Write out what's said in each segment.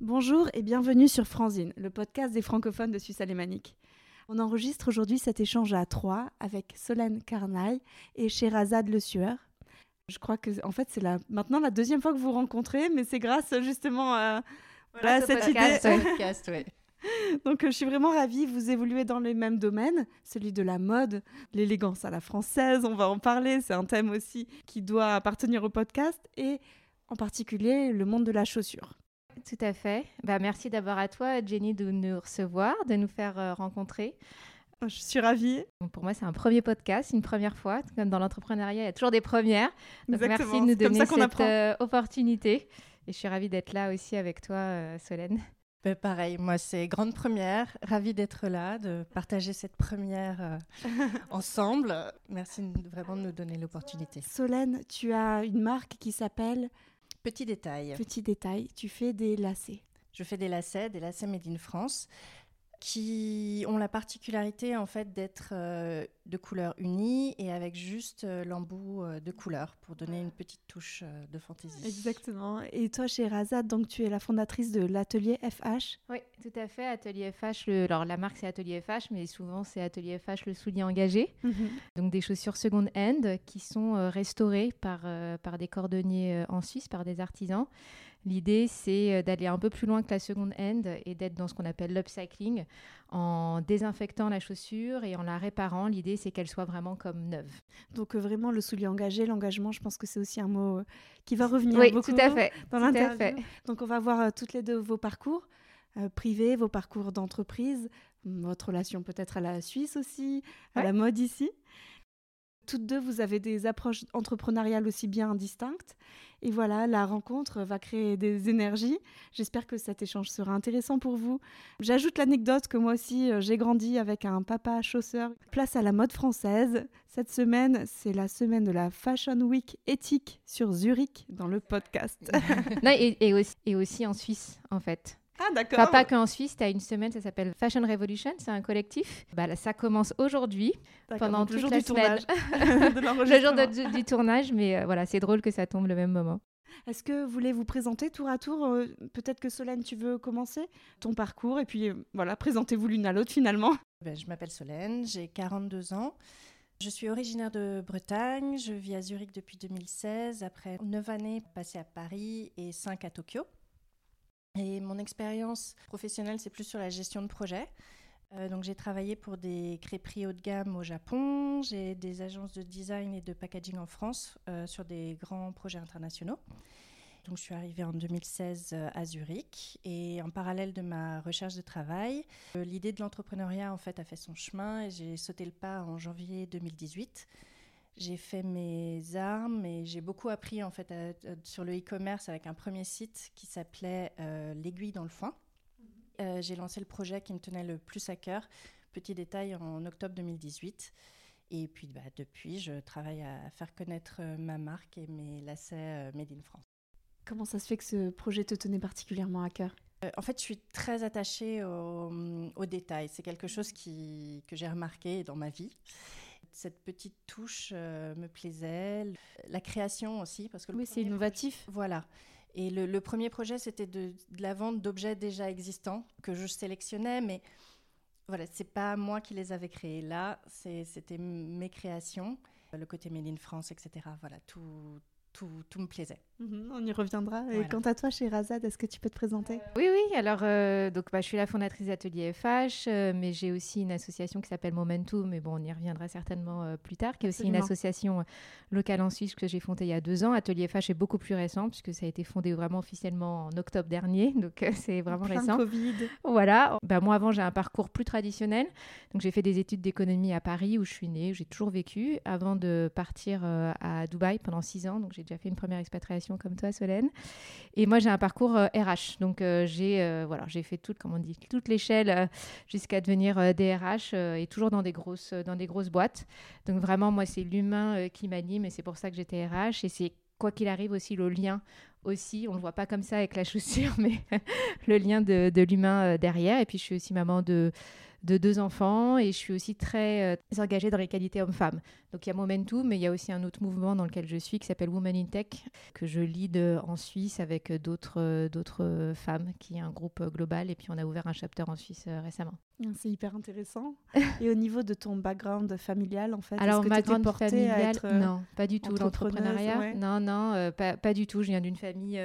Bonjour et bienvenue sur Franzine, le podcast des francophones de Suisse alémanique. On enregistre aujourd'hui cet échange à trois avec Solène Carnaille et Sherazade Le Sueur. Je crois que en fait c'est la, maintenant la deuxième fois que vous rencontrez, mais c'est grâce justement à, voilà, cette idée. Podcast, ouais. Donc je suis vraiment ravie, vous évoluez dans les mêmes domaines, celui de la mode, l'élégance à la française, on va en parler, c'est un thème aussi qui doit appartenir au podcast, et en particulier le monde de la chaussure. Tout à fait. Bah, merci d'abord à toi, Jenny, de nous recevoir, de nous faire euh, rencontrer. Je suis ravie. Pour moi, c'est un premier podcast, une première fois. Comme dans l'entrepreneuriat, il y a toujours des premières. Donc, merci de nous donner cette euh, opportunité. Et je suis ravie d'être là aussi avec toi, euh, Solène. Ben, pareil, moi c'est grande première, ravie d'être là, de partager cette première ensemble. Merci vraiment de nous donner l'opportunité. Solène, tu as une marque qui s'appelle Petit détail. Petit détail, tu fais des lacets. Je fais des lacets, des lacets made in France qui ont la particularité en fait d'être euh, de couleur unie et avec juste euh, l'embout euh, de couleur pour donner une petite touche de fantaisie. Exactement. Et toi, chez Razad, donc tu es la fondatrice de l'atelier FH. Oui, tout à fait. Atelier FH. Alors la marque c'est Atelier FH, mais souvent c'est Atelier FH le soulier engagé. Mhm. Donc des chaussures second hand qui sont restaurées par par des cordonniers en Suisse, par des artisans. L'idée, c'est euh, d'aller un peu plus loin que la seconde hand et d'être dans ce qu'on appelle l'upcycling en désinfectant la chaussure et en la réparant. L'idée, c'est qu'elle soit vraiment comme neuve. Donc euh, vraiment, le soulier engagé, l'engagement, je pense que c'est aussi un mot euh, qui va revenir oui, beaucoup tout à fait, dans l'interview. Donc on va voir toutes les deux vos parcours privés, vos parcours d'entreprise, votre relation peut-être à la Suisse aussi, à la mode ici toutes deux, vous avez des approches entrepreneuriales aussi bien distinctes. Et voilà, la rencontre va créer des énergies. J'espère que cet échange sera intéressant pour vous. J'ajoute l'anecdote que moi aussi, euh, j'ai grandi avec un papa chausseur. Place à la mode française. Cette semaine, c'est la semaine de la Fashion Week éthique sur Zurich dans le podcast. et, aussi, et aussi en Suisse, en fait. Ah, d'accord. Pas, qu'en Suisse, tu as une semaine, ça s'appelle Fashion Revolution, c'est un collectif. Bah, ça commence aujourd'hui, pendant toute le la semaine. le jour du, tournage, mais euh, voilà, c'est drôle que ça tombe le même moment. Est-ce que vous voulez vous présenter tour à tour euh, Peut-être que Solène, tu veux commencer? Ton parcours et puis euh, voilà, présentez-vous l'une à l'autre finalement. Ben, je m'appelle Solène, j'ai 42 ans. Je suis originaire de Bretagne, je vis à Zurich depuis 2016, après 9 années passées à Paris et 5 à Tokyo. Et mon expérience professionnelle, c'est plus sur la gestion de projet. Euh, donc j'ai travaillé pour des crêperies haut de gamme au Japon, j'ai des agences de design et de packaging en France euh, sur des grands projets internationaux. Donc je suis arrivée en 2016 euh, à Zurich et en parallèle de ma recherche de travail, l'idée de l'entrepreneuriat en fait a fait son chemin et j'ai sauté le pas en janvier 2018 j'ai fait mes armes et j'ai beaucoup appris en fait sur le e-commerce avec un premier site qui s'appelait euh, l'aiguille dans le foin. Mhm. Euh, j'ai lancé le projet qui me tenait le plus à cœur, petit détail, en octobre 2018. Et puis bah, depuis, je travaille à faire connaître euh, ma marque et mes lacets Made in France. Comment ça se fait que ce projet te tenait particulièrement à cœur? En fait, je suis très attachée aux détails. C'est quelque chose qui, que j'ai remarqué dans ma vie. Cette petite touche euh, me plaisait. La création aussi, parce que oui, c'est innovatif. voilà. Et le, premier projet, c'était de, la vente d'objets déjà existants que je sélectionnais, mais voilà, c'est pas moi qui les avais créés. Là, c'était mes créations, le côté Made in France, etc. Voilà, tout, tout, me plaisait. Mhm, on y reviendra. Et quant à toi, chez Razad, est-ce que tu peux te présenter? Oui, oui. Alors, euh, donc, bah, je suis la fondatrice d'Atelier FH, euh, mais j'ai aussi une association qui s'appelle Momentum, mais bon, on y reviendra certainement euh, plus tard, qui est aussi une association locale en Suisse que j'ai fondée il y a deux ans. Atelier FH est beaucoup plus récent, puisque ça a été fondé vraiment officiellement en octobre dernier, donc c'est vraiment Plein récent. Covid. Voilà. Bah, moi, avant, j'ai un parcours plus traditionnel. Donc, j'ai fait des études d'économie à Paris, où je suis née, où j'ai toujours vécu, avant de partir à Dubaï pendant six ans. Donc, j'ai déjà fait une première expatriation comme toi, Solène. Et moi, j'ai un parcours RH. Euh, Donc, euh, j'ai euh, voilà, fait toute, comment on dit, toute l'échelle jusqu'à devenir DRH et toujours dans des, grosses, dans des grosses boîtes. Donc, vraiment, moi, c'est l'humain qui m'anime et c'est pour ça que j'étais RH. Et c'est quoi qu'il arrive aussi le lien aussi, on ne le voit pas comme ça avec la chaussure, mais le lien de l'humain derrière. Et puis je suis aussi maman de, de deux enfants et je suis aussi très euh, engagée dans les qualités hommes-femmes. Donc il y a Momentum, mais il y a aussi un autre mouvement dans lequel je suis qui s'appelle Women in Tech, que je lead en Suisse avec d'autres d'autres femmes, qui est un groupe global. Et puis on a ouvert un chapter en Suisse récemment. Ah, c'est hyper intéressant. et au niveau de ton background familial, en fait, alors ma grande familiale, non, pas du tout l'entrepreneuriat. Non, non, pas, pas, du tout. Je viens d'une famille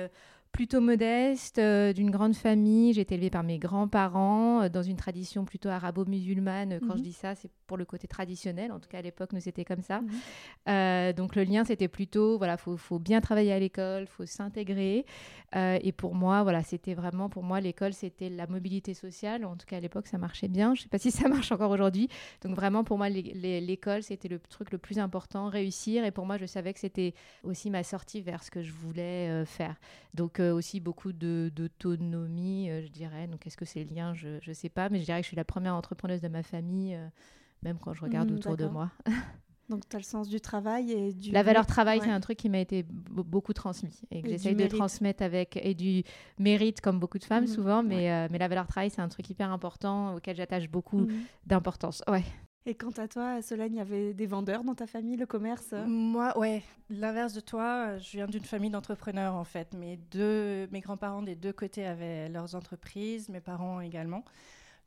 plutôt modeste, euh, d'une grande famille. J'ai été élevée par mes grands-parents, euh, dans une tradition plutôt arabo-musulmane. Quand je mhm. dis ça, c'est pour le côté traditionnel. En tout cas, à l'époque, nous, c'était comme ça. Mhm. Euh, donc, le lien, c'était plutôt, voilà, faut, faut bien travailler à l'école, faut s'intégrer. et pour moi, voilà, c'était vraiment, pour moi, l'école, c'était la mobilité sociale. En tout cas, à l'époque, ça marchait bien. Je ne sais pas si ça marche encore aujourd'hui. Donc, vraiment, pour moi, l'école, c'était le truc le plus important, réussir. Et pour moi, je savais que c'était aussi ma sortie vers ce que je voulais faire. Donc, aussi beaucoup d'autonomie, euh, je dirais. Donc, est-ce que c'est le lien? Je ne sais pas, mais je dirais que je suis la première entrepreneuse de ma famille, euh, même quand je regarde mmh, autour de moi. Donc, tu as le sens du travail et du... La valeur travail, c'est un truc qui m'a été beaucoup transmis et que j'essaye de transmettre avec... Et du mérite, comme beaucoup de femmes, mmh, souvent. Mais, euh, mais la valeur travail, c'est un truc hyper important auquel j'attache beaucoup mmh. d'importance. Ouais. Et quant à toi, Solène, il y avait des vendeurs dans ta famille, le commerce? Moi, ouais, l'inverse de toi, je viens d'une famille d'entrepreneurs en fait. Mes, deux, mes grands-parents des deux côtés avaient leurs entreprises, mes parents également.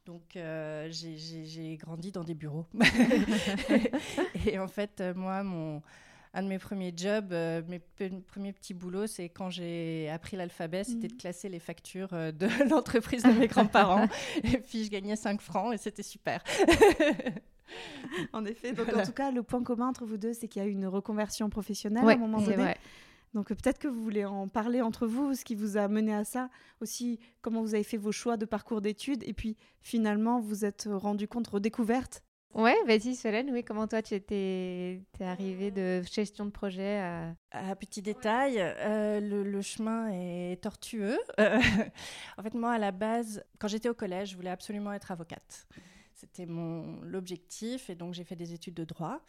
Donc euh, j'ai grandi dans des bureaux. et en fait, moi, mon, un de mes premiers jobs, euh, mes premiers petits boulots, c'est quand j'ai appris l'alphabet, c'était de mhm. classer les factures euh, de l'entreprise de mes grands-parents. et puis je gagnais 5 francs et c'était super. en effet. Donc, en tout cas, le point commun entre vous deux, c'est qu'il y a eu une reconversion professionnelle à un moment donné. Donc, peut-être que vous voulez en parler entre vous, ce qui vous a mené à ça, aussi comment vous avez fait vos choix de parcours d'études, et puis finalement, vous êtes rendu compte, redécouverte Ouais, vas-y Solène, oui, comment toi tu étais es arrivée de gestion de projet à... à petit détail, euh, le, chemin est tortueux. en fait, moi, à la base, quand j'étais au collège, je voulais absolument être avocate. C'était mon l'objectif et donc j'ai fait des études de droit.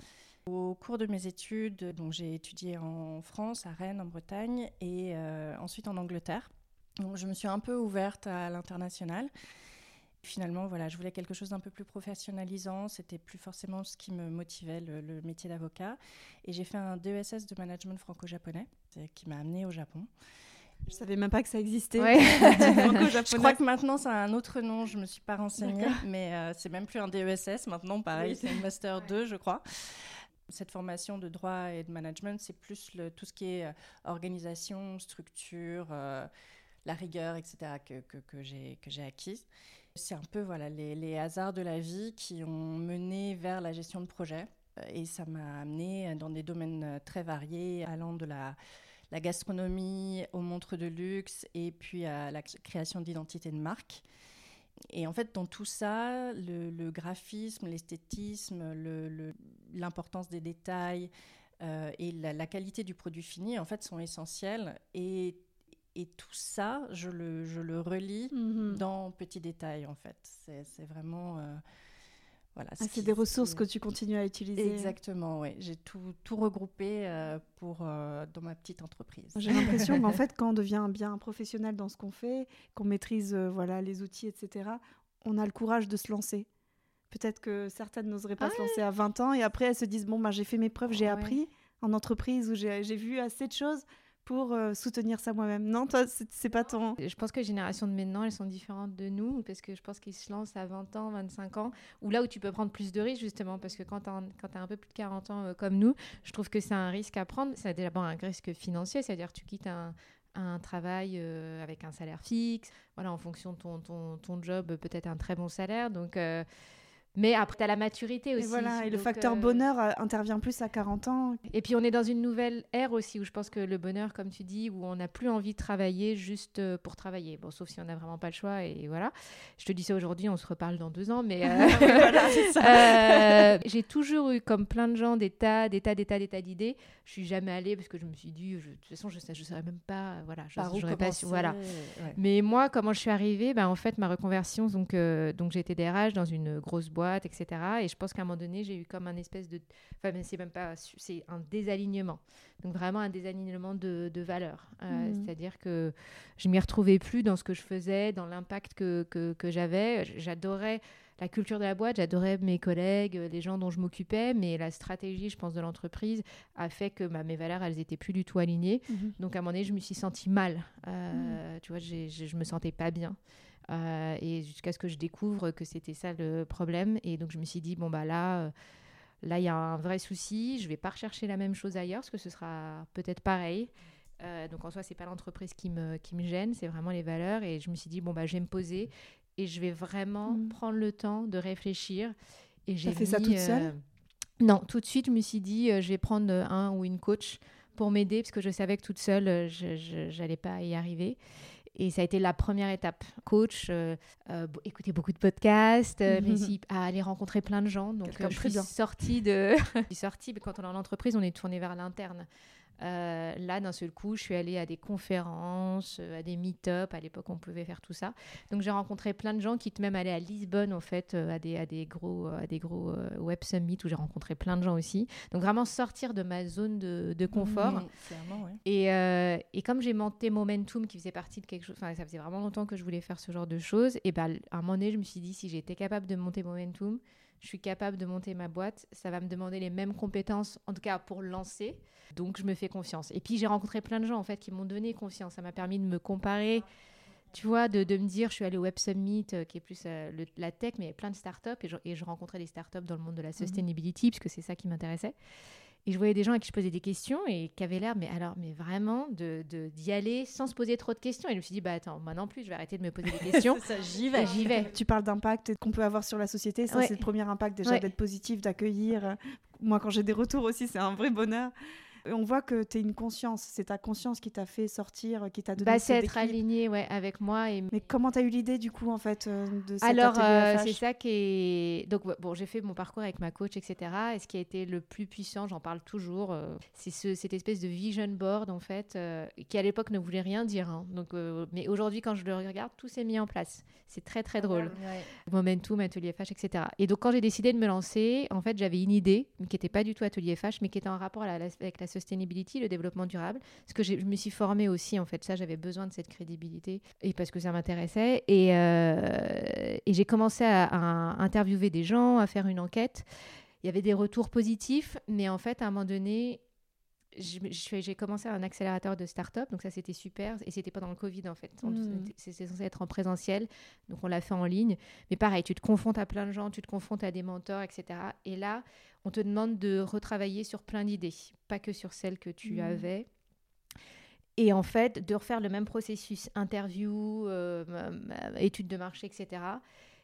Au cours de mes études, donc j'ai étudié en France, à Rennes, en Bretagne et euh, ensuite en Angleterre. Donc je me suis un peu ouverte à l'international. Finalement, voilà, je voulais quelque chose d'un peu plus professionnalisant. C'était plus forcément ce qui me motivait, le, métier d'avocat. Et j'ai fait un DESS de management franco-japonais qui m'a amené au Japon. Je savais même pas que ça existait. je crois que maintenant ça a un autre nom, je me suis pas renseignée, mais euh, c'est même plus un DESS maintenant, pareil, c'est un Master 2, je crois. Cette formation de droit et de management, c'est plus le, tout ce qui est euh, organisation, structure, euh, la rigueur, etc., que, que, que j'ai acquise. C'est un peu voilà, les, les, hasards de la vie qui ont mené vers la gestion de projet. Et ça m'a amené dans des domaines très variés, allant de la la gastronomie, aux montres de luxe et puis à la création d'identité de marque. Et en fait, dans tout ça, le, graphisme, l'esthétisme, l'importance des détails euh, et la, qualité du produit fini, en fait, sont essentiels. Et, et tout ça, je le, je le relis mm-hmm. dans petits détails, en fait. C'est vraiment... Euh, ah, c'est des ressources que tu continues à utiliser. Exactement, oui. J'ai tout, tout, regroupé euh, pour, euh, dans ma petite entreprise. J'ai l'impression qu'en fait, quand on devient bien un professionnel dans ce qu'on fait, qu'on maîtrise euh, voilà, les outils, etc., on a le courage de se lancer. Peut-être que certaines n'oseraient pas se lancer à 20 ans et après elles se disent, bon, bah, j'ai fait mes preuves, j'ai appris en entreprise où j'ai vu assez de choses pour euh, soutenir ça moi-même. Non, toi, c'est pas ton. Je pense que les générations de maintenant, elles sont différentes de nous, parce que je pense qu'ils se lancent à 20 ans, 25 ans, ou là où tu peux prendre plus de risques, justement, parce que quand tu as, un peu plus de 40 ans euh, comme nous, je trouve que c'est un risque à prendre. C'est d'abord un risque financier, c'est-à-dire tu quittes un, un travail euh, avec un salaire fixe, voilà, en fonction de ton, ton, ton job, peut-être un très bon salaire. Donc, mais après, tu as la maturité aussi. Et voilà, et le facteur euh, bonheur euh, intervient plus à 40 ans. Et puis, on est dans une nouvelle ère aussi où je pense que le bonheur, comme tu dis, où on n'a plus envie de travailler juste euh, pour travailler. Bon, sauf si on n'a vraiment pas le choix. Et voilà. Je te dis ça aujourd'hui, on se reparle dans deux ans. Mais j'ai toujours eu, comme plein de gens, des tas, des tas, des tas, des tas d'idées. Je suis jamais allée parce que je me suis dit, de toute façon, je ne je savais même pas. Voilà, je, Par pas voilà. Mais moi, comment je suis arrivée? Ben, En fait, ma reconversion, donc, donc j'ai été DRH dans une grosse boîte boîte, etc. Et je pense qu'à un moment donné, j'ai eu comme un espèce de. Enfin, c'est même pas. C'est un désalignement. Donc, vraiment un désalignement de, de valeurs. Euh, Mhm. C'est-à-dire que je m'y retrouvais plus dans ce que je faisais, dans l'impact que, que, que j'avais. J'adorais la culture de la boîte, j'adorais mes collègues, les gens dont je m'occupais, mais la stratégie, je pense, de l'entreprise a fait que bah, mes valeurs, elles étaient plus du tout alignées. Mhm. Donc à un moment donné, je me suis sentie mal. Euh, Tu vois, je me sentais pas bien. Euh, et jusqu'à ce que je découvre que c'était ça le problème. Et donc je me suis dit, bon, bah là, euh, là, il y a un vrai souci. Je vais pas rechercher la même chose ailleurs, parce que ce sera peut-être pareil. Euh, donc en soi, c'est pas l'entreprise qui me, qui me gêne, c'est vraiment les valeurs. Et je me suis dit, bon, bah, je vais me poser et je vais vraiment Mhm. prendre le temps de réfléchir. Et j'ai fait ça toute seule euh, Non, tout de suite, je me suis dit, euh, je vais prendre un ou une coach pour m'aider, parce que je savais que toute seule, je n'allais pas y arriver. Et ça a été la première étape. Coach, euh, euh, écouter beaucoup de podcasts, euh, réussi à aller rencontrer plein de gens. Donc, euh, je suis sortie de. je suis sortie, mais quand on est en entreprise, on est tourné vers l'interne. Euh, là, d'un seul coup, je suis allée à des conférences, euh, à des meet-up. À l'époque, on pouvait faire tout ça. Donc, j'ai rencontré plein de gens qui même allés à Lisbonne, en fait, euh, à, des, à des gros, à des gros web summits où j'ai rencontré plein de gens aussi. Donc, vraiment sortir de ma zone de, de confort. Clairement, ouais. Et, euh, et comme j'ai monté Momentum, qui faisait partie de quelque chose, enfin, ça faisait vraiment longtemps que je voulais faire ce genre de choses, et ben, à un moment donné, je me suis dit, si j'étais capable de monter Momentum, je suis capable de monter ma boîte, ça va me demander les mêmes compétences, en tout cas pour lancer. Donc, je me fais confiance. Et puis, j'ai rencontré plein de gens, en fait, qui m'ont donné confiance. Ça m'a permis de me comparer, tu vois, de, de me dire, je suis allée au Web Summit, euh, qui est plus euh, le- la tech, mais il y avait plein de startups, et je, et je rencontrais des startups dans le monde de la sustainability, parce que c'est ça qui m'intéressait. Et je voyais des gens à qui je posais des questions et qui avaient l'air, mais alors, mais vraiment, de de- d'y aller sans se poser trop de questions. Et je me suis dit, bah attends, moi non plus, je vais arrêter de me poser des questions. Ça, j'y vais. j'y vais. Tu parles d'impact qu'on peut avoir sur la société. Ça, Ouais. c'est le premier impact déjà Ouais. d'être positif, d'accueillir. Moi, quand j'ai des retours aussi, c'est un vrai bonheur. On voit que tu es une conscience. C'est ta conscience qui t'a fait sortir, qui t'a donné Bah, ce c'est être aligné ouais, avec moi. Et... Mais comment tu as eu l'idée, du coup, en fait, euh, de cet Alors, euh, c'est ça qui est. Donc, bon, j'ai fait mon parcours avec ma coach, etc. Et ce qui a été le plus puissant, j'en parle toujours, euh, c'est ce- cette espèce de vision board, en fait, qui à l'époque ne voulait rien dire. hein. Donc, mais aujourd'hui, quand je le regarde, tout s'est mis en place. C'est très, très drôle. Ouais. Momentum, Atelier FH, etc. Et donc, quand j'ai décidé de me lancer, en fait, j'avais une idée qui n'était pas du tout Atelier FH, mais qui était en rapport à la- avec la sustainability, le développement durable. Parce que je me suis formée aussi, en fait. Ça, j'avais besoin de cette crédibilité et parce que ça m'intéressait. Et, euh, et j'ai commencé à, à interviewer des gens, à faire une enquête. Il y avait des retours positifs, mais en fait, à un moment donné, j'ai commencé à un accélérateur de start-up, donc ça c'était super, et c'était pendant le Covid en fait. On- Mm. C'était censé être en présentiel, donc on l'a fait en ligne. Mais pareil, tu te confrontes à plein de gens, tu te confrontes à des mentors, etc. Et là, on te demande de retravailler sur plein d'idées, pas que sur celles que tu Mm. avais. Et en fait, de refaire le même processus, interview, euh, m- m- étude de marché, etc.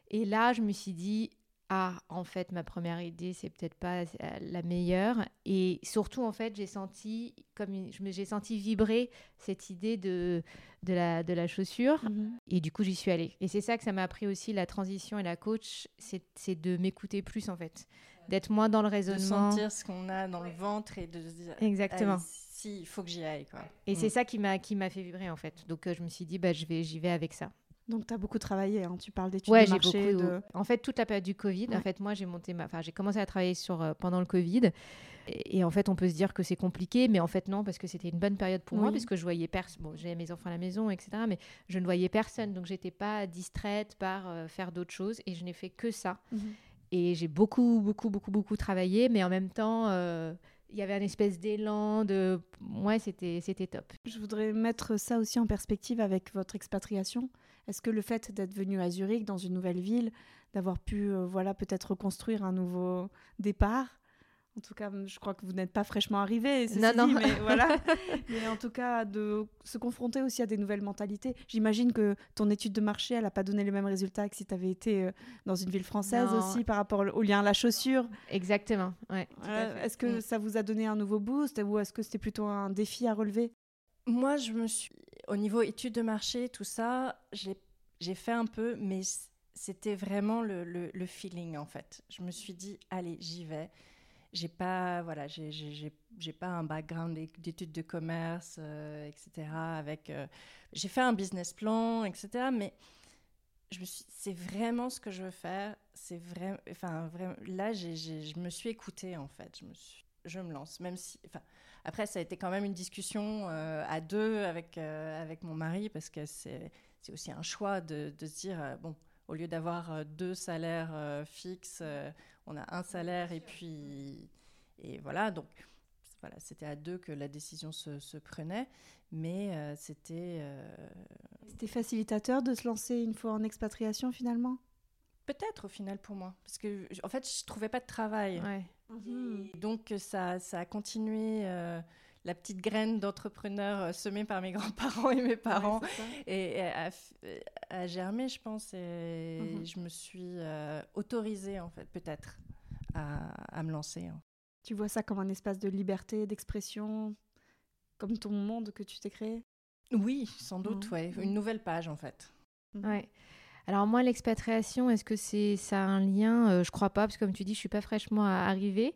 Et là, je me suis dit, ah, en fait, ma première idée, c'est peut-être pas euh, la meilleure. Et surtout, en fait, j'ai senti, comme une- je me- j'ai senti vibrer cette idée de, de, la, de la chaussure. Mhm. Et du coup, j'y suis allée. Et c'est ça que ça m'a appris aussi, la transition et la coach, c'est c'est de m'écouter plus, en fait. D'être moins dans le De raisonnement. sentir ce qu'on a dans le ventre et de se dire Exactement. Si, il faut que j'y aille. Quoi. Et Mm. c'est ça qui m'a qui m'a fait vibrer, en fait. Donc, euh, je me suis dit, bah, je vais, j'y vais avec ça. Donc, tu as beaucoup travaillé. hein. Tu parles d'études Ouais, de j'ai marché. beaucoup. de- En fait, toute la période du Covid, en fait, moi, j'ai monté ma. Enfin, j'ai commencé à travailler sur euh, pendant le Covid. Et, et en fait, on peut se dire que c'est compliqué, mais en fait, non, parce que c'était une bonne période pour moi, Oui. parce que je voyais personne. Bon, j'avais mes enfants à la maison, etc. Mais je ne voyais personne, donc j'étais pas distraite par euh, faire d'autres choses, et je n'ai fait que ça. Mhm. Et j'ai beaucoup, beaucoup, beaucoup, beaucoup travaillé, mais en même temps, euh, il y avait un espèce d'élan de. Ouais, c'était, c'était top. Je voudrais mettre ça aussi en perspective avec votre expatriation. Est-ce que le fait d'être venu à Zurich, dans une nouvelle ville, d'avoir pu euh, voilà, peut-être reconstruire un nouveau départ, en tout cas, je crois que vous n'êtes pas fraîchement arrivé, Non, non. dit, mais voilà. mais en tout cas, de se confronter aussi à des nouvelles mentalités. J'imagine que ton étude de marché, elle n'a pas donné les mêmes résultats que si tu avais été euh, dans une ville française Non. aussi, par rapport au lien à la chaussure. Exactement. Ouais. Euh. Est-ce que ça vous a donné un nouveau boost ou est-ce que c'était plutôt un défi à relever? Moi, je me suis. Au niveau études de marché, tout ça, j'ai j'ai fait un peu, mais c'était vraiment le, le- le feeling, en fait. Je me suis dit, allez, j'y vais. J'ai pas, voilà, j'ai- pas un background d'é- d'études de commerce, euh, etc. Avec, euh, j'ai fait un business plan, etc. Mais je me suis, c'est vraiment ce que je veux faire. c'est vrai. Enfin, vraiment, là, j'ai, je me suis écoutée en fait. Je me je me lance, même si. Enfin, après, ça a été quand même une discussion euh, à deux avec avec mon mari parce que c'est c'est aussi un choix de, de se dire bon, au lieu d'avoir deux salaires fixes, on a un salaire et puis et voilà donc. Voilà, c'était à deux que la décision se, se prenait, mais c'était. C'était facilitateur de se lancer une fois en expatriation finalement? Peut-être au final pour moi, parce que en fait je trouvais pas de travail. Mhm. Donc ça, ça a continué euh, la petite graine d'entrepreneur euh, semée par mes grands-parents et mes parents et, a, germé, je pense, et mhm. je me suis euh, autorisée en fait peut-être à, à, me lancer. Hein. Tu vois ça comme un espace de liberté, d'expression, comme ton monde que tu t'es créé? Oui, sans doute, mhm. ouais. Une nouvelle page en fait. Ouais. Alors moi, l'expatriation, est-ce que c'est ça a un lien? Euh, Je crois pas, parce que comme tu dis, je suis pas fraîchement arrivée.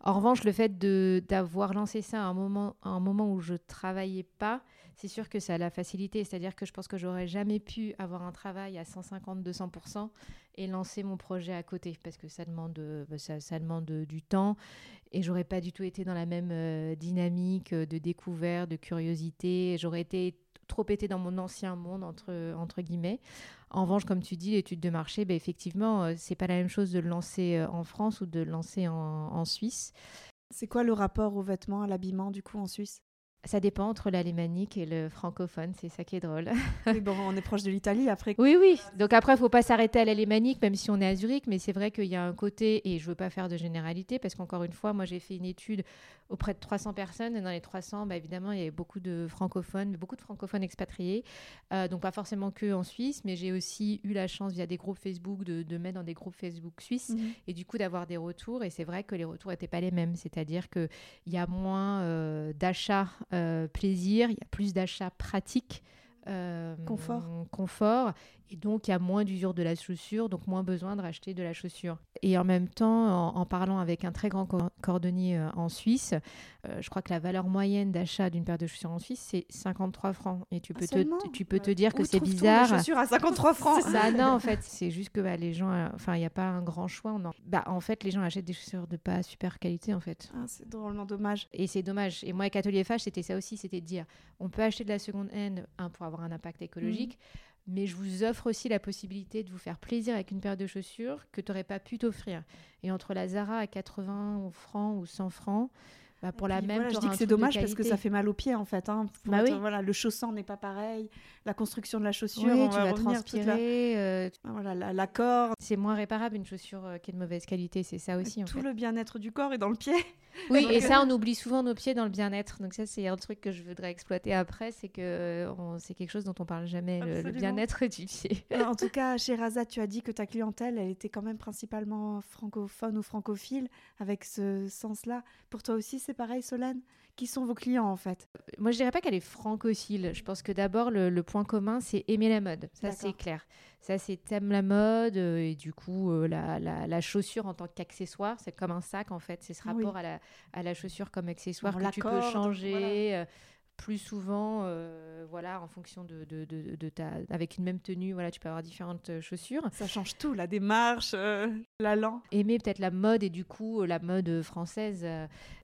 En revanche, le fait d'avoir lancé ça à un moment, à un moment où je travaillais pas, c'est sûr que ça l'a facilité. C'est-à-dire que je pense que j'aurais jamais pu avoir un travail à 150-200% et lancer mon projet à côté, parce que ça demande, bah, ça, demande du temps et j'aurais pas du tout été dans la même euh, dynamique de découverte, de curiosité. J'aurais été trop été dans mon ancien monde, entre, entre guillemets. En revanche, comme tu dis, l'étude de marché, ben, effectivement, euh, c'est pas la même chose de le lancer euh, en France ou de le lancer en, en Suisse. C'est quoi le rapport aux vêtements, à l'habillement, du coup, en Suisse? Ça dépend entre l'alémanique et le francophone, c'est ça qui est drôle. bon, on est proche de l'Italie après. Oui, oui. Donc après, il faut pas s'arrêter à l'alémanique, même si on est à Zurich, mais c'est vrai qu'il y a un côté, et je veux pas faire de généralité, parce qu'encore une fois, moi j'ai fait une étude auprès de 300 personnes, et dans les 300, bah, évidemment, il y avait beaucoup de francophones, beaucoup de francophones expatriés, euh, donc pas forcément que en Suisse, mais j'ai aussi eu la chance via des groupes Facebook de, de mettre dans des groupes Facebook suisses, mhm. et du coup d'avoir des retours, et c'est vrai que les retours n'étaient pas les mêmes, c'est-à-dire qu'il y a moins euh, d'achats plaisir, il y a plus d'achats pratiques. Euh, confort. confort. Et donc, il y a moins d'usure de la chaussure, donc moins besoin de racheter de la chaussure. Et en même temps, en, parlant avec un très grand cordonnier euh, en Suisse, euh, je crois que la valeur moyenne d'achat d'une paire de chaussures en Suisse, c'est 53 francs. Et tu ah, peux, te, tu peux te dire que c'est bizarre. Des chaussures à 53 francs. ça, non, en fait, c'est juste que bah, les gens, euh, enfin, il n'y a pas un grand choix. On bah, en fait, les gens achètent des chaussures de pas super qualité, en fait. Ah, c'est drôlement dommage. Et c'est dommage. Et moi, avec Atelier Fâche, c'était ça aussi, c'était de dire, on peut acheter de la seconde hand, un, pour avoir un impact écologique. Mmh mais je vous offre aussi la possibilité de vous faire plaisir avec une paire de chaussures que tu n'aurais pas pu t'offrir. Et entre la Zara à 80 francs ou 100 francs, bah, pour la même, je dis que c'est dommage parce que ça fait mal aux pieds en fait. Hein, bah oui. voilà, le chaussant n'est pas pareil, la construction de la chaussure, oui, on tu vas transpirer. Euh, voilà, la, corde. C'est moins réparable une chaussure euh, qui est de mauvaise qualité, c'est ça aussi. Tout le bien-être du corps est dans le pied. Oui, et ça, on oublie souvent nos pieds dans le bien-être. Donc ça, c'est un truc que je voudrais exploiter après, c'est que euh, c'est quelque chose dont on parle jamais, le, bien-être du pied. en tout cas, chez Raza, tu as dit que ta clientèle, elle était quand même principalement francophone ou francophile, avec ce sens-là. Pour toi aussi, c'est pareil, Solène qui sont vos clients en fait? Moi, je dirais pas qu'elle est francophile. Je pense que d'abord, le, point commun, c'est aimer la mode. Ça, c'est clair. Ça, c'est t'aimes la mode euh, et du coup, euh, la, la, chaussure en tant qu'accessoire, c'est comme un sac en fait. C'est ce rapport à, la, à la chaussure comme accessoire que tu peux changer. Euh, plus souvent, euh, voilà, en fonction de, de, de, ta, avec une même tenue, voilà, tu peux avoir différentes euh, chaussures. Ça change tout, la démarche, euh, l'allant. Aimer peut-être la mode et du coup la mode française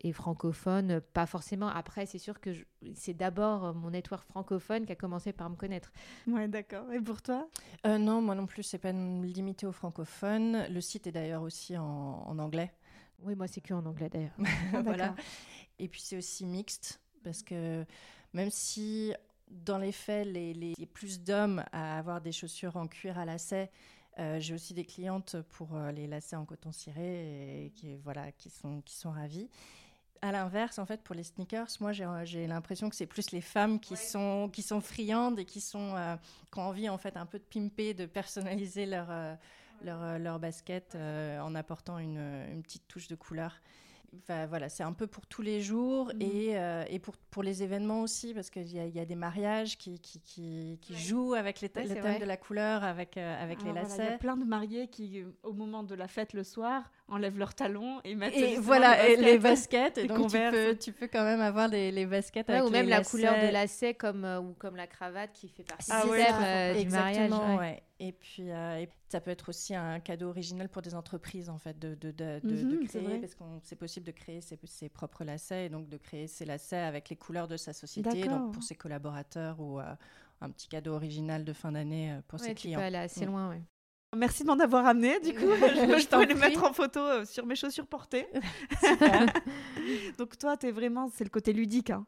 et francophone, pas forcément. Après, c'est sûr que c'est d'abord mon network francophone qui a commencé par me connaître. Ouais, d'accord. Et pour toi? Non, moi non plus, c'est pas limité aux francophones. Le site est d'ailleurs aussi en, en anglais. Oui, moi c'est que en anglais d'ailleurs. voilà. Et puis c'est aussi mixte parce que même si dans les faits, les, les, il y a plus d'hommes à avoir des chaussures en cuir à lacets, euh, j'ai aussi des clientes pour euh, les lacets en coton ciré et qui, voilà, qui, sont, qui sont ravies. À l'inverse, en fait, pour les sneakers, moi, j'ai l'impression que c'est plus les femmes qui, sont, qui sont friandes et qui, sont, euh, qui ont envie, en fait, un peu de pimper, de personnaliser leur, leur, leur, basket en apportant une, une, petite touche de couleur voilà, c'est un peu pour tous les jours mhm. et, euh, et pour, pour les événements aussi, parce qu'il y, y, a des mariages qui, qui, qui, qui jouent avec les thèmes de la couleur, avec, euh, avec les lacets. Il y a plein de mariés qui, au moment de la fête le soir, enlèvent leurs talons et mettent et voilà, les baskets. Et donc tu peux, tu peux quand même avoir les, les baskets avec Ou même la couleur de lacets comme, euh, ou comme la cravate qui fait partie ah du, du mariage. Ouais. Et puis, euh, ça peut être aussi un cadeau original pour des entreprises, en fait, de, de, de, Mhm, créer, parce que c'est possible de créer ses, ses propres lacets, et donc de créer ses lacets avec les couleurs de sa société, donc pour ses collaborateurs, ou euh, un petit cadeau original de fin d'année euh, pour Ouais, ses tu peux clients. aller assez Mm. loin, ouais. Merci de m'en avoir amené, du coup. je, je t'en pourrais les prie. mettre en photo euh, sur mes chaussures portées. Donc toi, t'es vraiment, c'est le côté ludique. hein.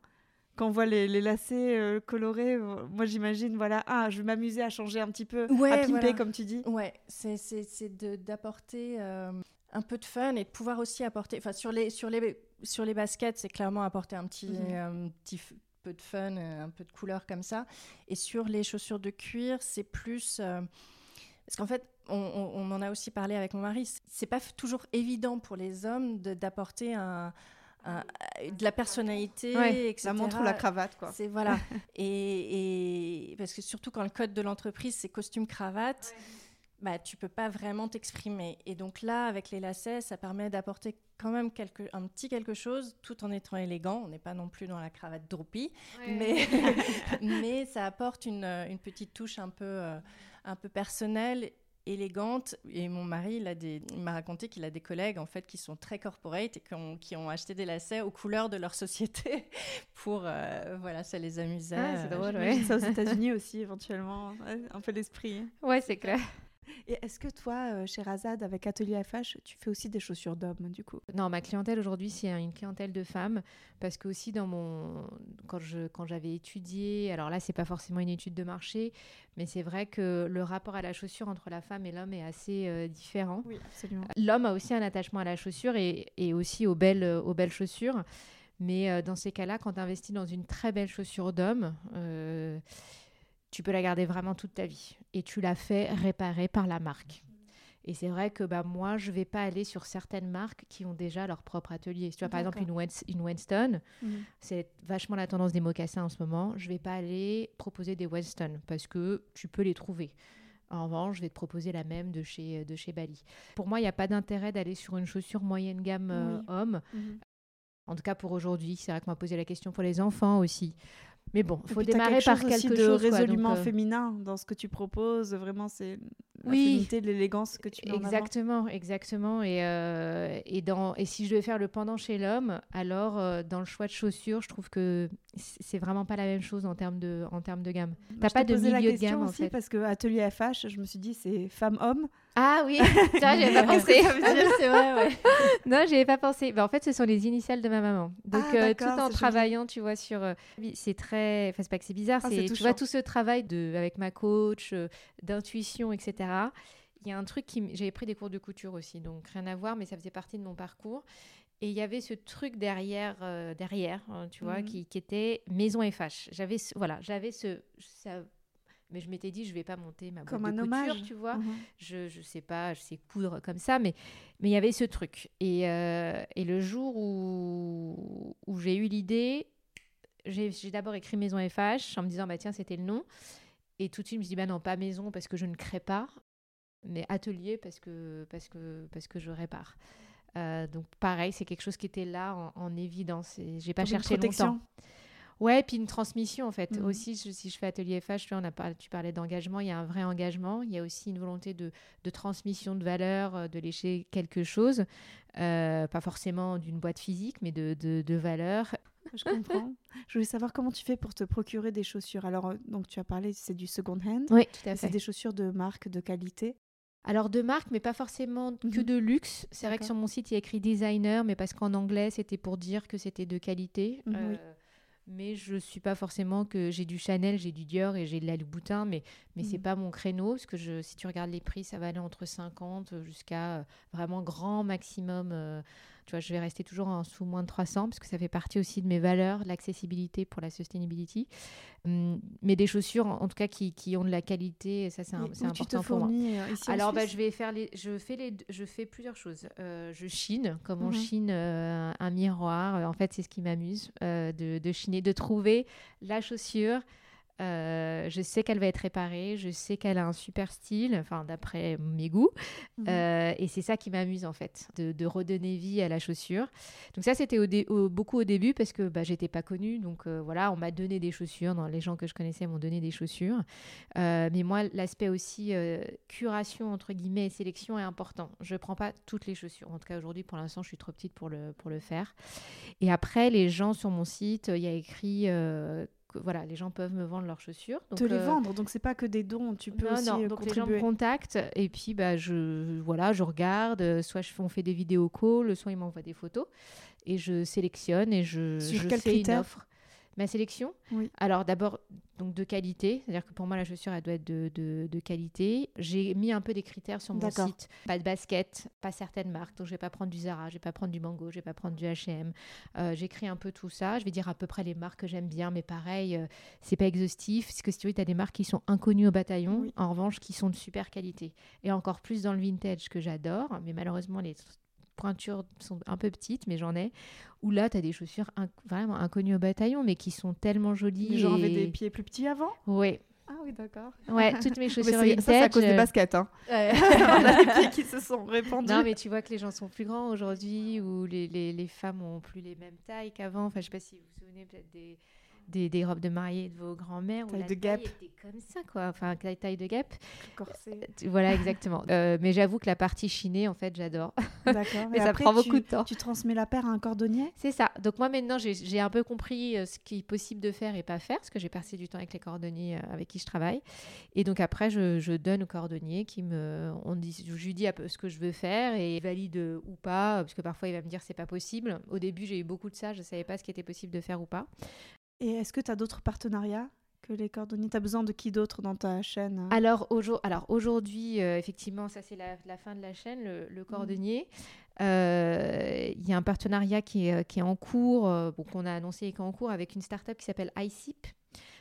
Quand on voit les, les lacets euh, colorés, euh, moi j'imagine, voilà, ah, je vais m'amuser à changer un petit peu, Ouais, à pimper, voilà. comme tu dis. Ouais, c'est c'est- c'est de- d'apporter euh, un peu de fun et de pouvoir aussi apporter. Enfin, sur les, sur les, sur les baskets, c'est clairement apporter un petit, Mhm. un petit peu de fun, un peu de couleur comme ça. Et sur les chaussures de cuir, c'est plus. parce qu'en fait, on, on- on en a aussi parlé avec mon mari, c'est pas toujours évident pour les hommes d'apporter un, un- de la personnalité, Ouais, etc. La montre ou la cravate, quoi. C'est voilà. et, et- parce que surtout quand le code de l'entreprise c'est costume cravate, bah tu peux pas vraiment t'exprimer. Et donc là avec les lacets, ça permet d'apporter quand même quelque, un petit quelque chose tout en étant élégant. On n'est pas non plus dans la cravate droopy, mais mais ça apporte une, une petite touche un peu euh, un peu personnelle élégante et mon mari il, a des, il m'a raconté qu'il a des collègues en fait qui sont très corporate et qui ont, qui ont acheté des lacets aux couleurs de leur société pour euh, voilà ça les amusait Ah, c'est euh, drôle, ouais. ça aux États-Unis aussi, éventuellement. Un peu l'esprit. Ouais, c'est clair. Et est-ce que toi, euh, chez Razad, avec Atelier FH, tu fais aussi des chaussures d'hommes, du coup? Non, ma clientèle aujourd'hui, c'est une clientèle de femmes parce que aussi dans mon quand je quand j'avais étudié, alors là, c'est pas forcément une étude de marché, mais c'est vrai que le rapport à la chaussure entre la femme et l'homme est assez euh, différent. Oui, absolument. L'homme a aussi un attachement à la chaussure et, et aussi aux belles, euh, aux belles chaussures. Mais euh, dans ces cas-là, quand tu investis dans une très belle chaussure d'homme, euh, tu peux la garder vraiment toute ta vie. Et tu la fais réparer par la marque. Et c'est vrai que bah, moi, je vais pas aller sur certaines marques qui ont déjà leur propre atelier. Tu vois, par exemple, une, Winston, Mhm. c'est vachement la tendance des mocassins en ce moment. Je vais pas aller proposer des Winston parce que tu peux les trouver. En revanche, je vais te proposer la même de chez, de chez Bali. Pour moi, il n'y a pas d'intérêt d'aller sur une chaussure moyenne gamme euh, homme. Mhm. En tout cas pour aujourd'hui. C'est vrai qu'on m'a posé la question pour les enfants aussi. Mais bon, il faut démarrer quelque par chose quelque de chose. quoi. résolument Donc, euh, féminin dans ce que tu proposes. Vraiment, c'est la Oui. féminité, l'élégance que tu mets en avant. Exactement, exactement. Et, euh, et, dans, et si je devais faire le pendant chez l'homme, alors euh, dans le choix de chaussures, je trouve que c'est vraiment pas la même chose en termes de, en termes de gamme. Moi, T'as pas de la milieu de gamme, en aussi fait. parce que Atelier FH, je me suis dit c'est femme-homme. Ah oui, j'avais pas pensé. c'est vrai ouais non, j'y avais pas pensé. Ben, en fait, ce sont les initiales de ma maman. Donc, Ah, euh, tout en joli. travaillant, tu vois, sur. euh, c'est très. Enfin, c'est pas que c'est bizarre, Ah, c'est. Tu vois, tout ce travail de, avec ma coach, euh, d'intuition, etc. Il y a un truc qui. J'avais pris des cours de couture aussi, donc rien à voir, mais ça faisait partie de mon parcours. Et il y avait ce truc derrière, derrière hein, tu vois, Mhm. qui, qui était maison FH. J'avais ce- voilà, j'avais ce, ça- mais je m'étais dit, je vais pas monter ma boîte Comme de un couture, hommage. tu vois Mhm. je, je sais pas, je sais coudre comme ça, mais mais il y avait ce truc. Et, euh, et le jour où, où j'ai eu l'idée, j'ai d'abord écrit Maison FH en me disant, bah tiens, c'était le nom. Et tout de suite, je me suis dit, bah non, pas maison parce que je ne crée pas, mais atelier parce que, parce que, parce que je répare. Euh, donc pareil, c'est quelque chose qui était là en, en évidence. Et j'ai pas cherché longtemps. Ouais, puis une transmission en fait. Mhm. Aussi, je- si je fais atelier FH, tu, vois, on a parlé, tu parlais d'engagement, il y a un vrai engagement. Il y a aussi une volonté de, de transmission de valeurs, euh, de lécher quelque chose. Euh, pas forcément d'une boîte physique, mais de, de, de valeurs. Je comprends. je voulais savoir comment tu fais pour te procurer des chaussures. Alors, euh, donc tu as parlé, c'est du second hand. Oui, tout à C'est des chaussures de marque, de qualité. Alors de marque, mais pas forcément que Mhm. de luxe. C'est vrai que sur mon site, il y a écrit designer, mais parce qu'en anglais, c'était pour dire que c'était de qualité. Euh, oui. Mais je suis pas forcément que j'ai du Chanel, j'ai du Dior et j'ai de la Louboutin, mais, mais c'est Mhm. pas mon créneau. Parce que je, si tu regardes les prix, ça va aller entre 50 jusqu'à euh, vraiment grand maximum. euh, tu vois, je vais rester toujours en sous moins de 300 parce que ça fait partie aussi de mes valeurs, l'accessibilité pour la sustainability. Hum, mais des chaussures, en, en tout cas, qui, qui ont de la qualité, ça c'est important pour moi. euh, ici Alors, bah, je vais faire les, je fais les, je fais plusieurs choses. Euh, je chine, comme on chine euh, un miroir. En fait, c'est ce qui m'amuse euh, de, de chiner, de trouver la chaussure Euh, je sais qu'elle va être réparée, je sais qu'elle a un super style, enfin d'après mes goûts, Mhm. Euh, et c'est ça qui m'amuse en fait, de, de redonner vie à la chaussure. Donc ça c'était au dé- au- beaucoup au début parce que bah, j'étais pas connue, donc euh, voilà, on m'a donné des chaussures, dans les gens que je connaissais m'ont donné des chaussures, mais moi l'aspect aussi curation entre guillemets et sélection est important. Je prends pas toutes les chaussures, en tout cas aujourd'hui pour l'instant je suis trop petite pour le pour le faire. Et après les gens sur mon site, il y a écrit voilà, les gens peuvent me vendre leurs chaussures. Donc, Te les euh, vendre, donc c'est pas que des dons, tu peux non, aussi non, euh, donc les gens me contactent et puis bah, je, voilà, je regarde, euh, soit je, on fait des vidéos calls, soit ils m'envoient des photos et je sélectionne et je, Sur je fais une critères? offre. Ma sélection Oui. Alors d'abord, donc de qualité, c'est-à-dire que pour moi la chaussure elle doit être de, de- de qualité. J'ai mis un peu des critères sur mon site. Pas de basket, pas certaines marques, donc je vais pas prendre du Zara, je vais pas prendre du Mango, je vais pas prendre du H&M. Euh, J'écris un peu tout ça. Je vais dire à peu près les marques que j'aime bien, mais pareil, euh, c'est pas exhaustif. Parce que si tu veux, tu as des marques qui sont inconnues au bataillon, Oui. en revanche, qui sont de super qualité. Et encore plus dans le vintage que j'adore, mais malheureusement, les pointures sont un peu petites, mais j'en ai. Où là, tu as des chaussures inc- vraiment inconnues au bataillon, mais qui sont tellement jolies. Les gens avaient et- des pieds plus petits avant? Ouais, Ah oui, d'accord. ouais, toutes mes chaussures c'est- vintage. ça, c'est à cause des euh, baskets. Hein. ouais. On a des pieds qui se sont répandus. Non, mais tu vois que les gens sont plus grands aujourd'hui, où les, les, les femmes ont plus les mêmes tailles qu'avant. Enfin, je sais pas si vous vous souvenez peut-être des, des, des robes de mariée de vos grands-mères. où Taille la de Gap. était comme ça, quoi. Enfin, taille, taille de Gap. Corset. Tu- Voilà, exactement. Euh, mais j'avoue que la partie chinée, en fait, j'adore. D'accord. Mais ça prend tu- beaucoup de temps. Tu transmets la paire à un cordonnier? C'est ça. Donc moi maintenant j'ai un peu compris euh, ce qui est possible de faire et pas faire, parce que j'ai passé du temps avec les cordonniers euh, avec qui je travaille. Et donc après je, je donne au cordonnier qui me, on dit, je lui dis un peu ce que je veux faire et valide euh, ou pas, parce que parfois il va me dire c'est pas possible. Au début j'ai eu beaucoup de ça, je savais pas ce qui était possible de faire ou pas. Et est-ce que tu as d'autres partenariats que les cordonniers? Tu as besoin de qui d'autre dans ta chaîne hein Alors, aujourd- alors aujourd'hui, euh, effectivement, ça c'est la, la fin de la chaîne, le, le cordonnier. Euh, Il y a un partenariat qui est, qui est en cours, euh, bon, qu'on a annoncé et qui est en cours avec une start-up qui s'appelle iCip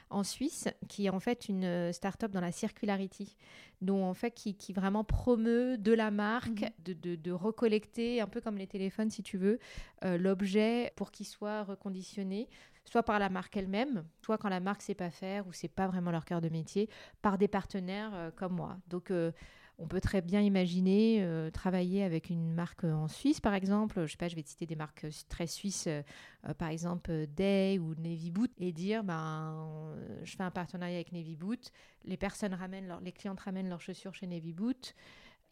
en Suisse, qui est en fait une euh, start-up dans la circularity, dont en fait qui, qui vraiment promeut de la marque, Mhm. de, de- de recollecter, un peu comme les téléphones si tu veux, euh, l'objet pour qu'il soit reconditionné, soit par la marque elle-même, soit quand la marque sait pas faire ou c'est pas vraiment leur cœur de métier, par des partenaires euh, comme moi. Donc euh, on peut très bien imaginer euh, travailler avec une marque en Suisse, par exemple. Je sais pas, je vais te citer des marques très suisses, par exemple Day ou Navy Boot, et dire, ben, je fais un partenariat avec Navy Boot. Les personnes ramènent, les clientes ramènent leurs chaussures chez Navy Boot.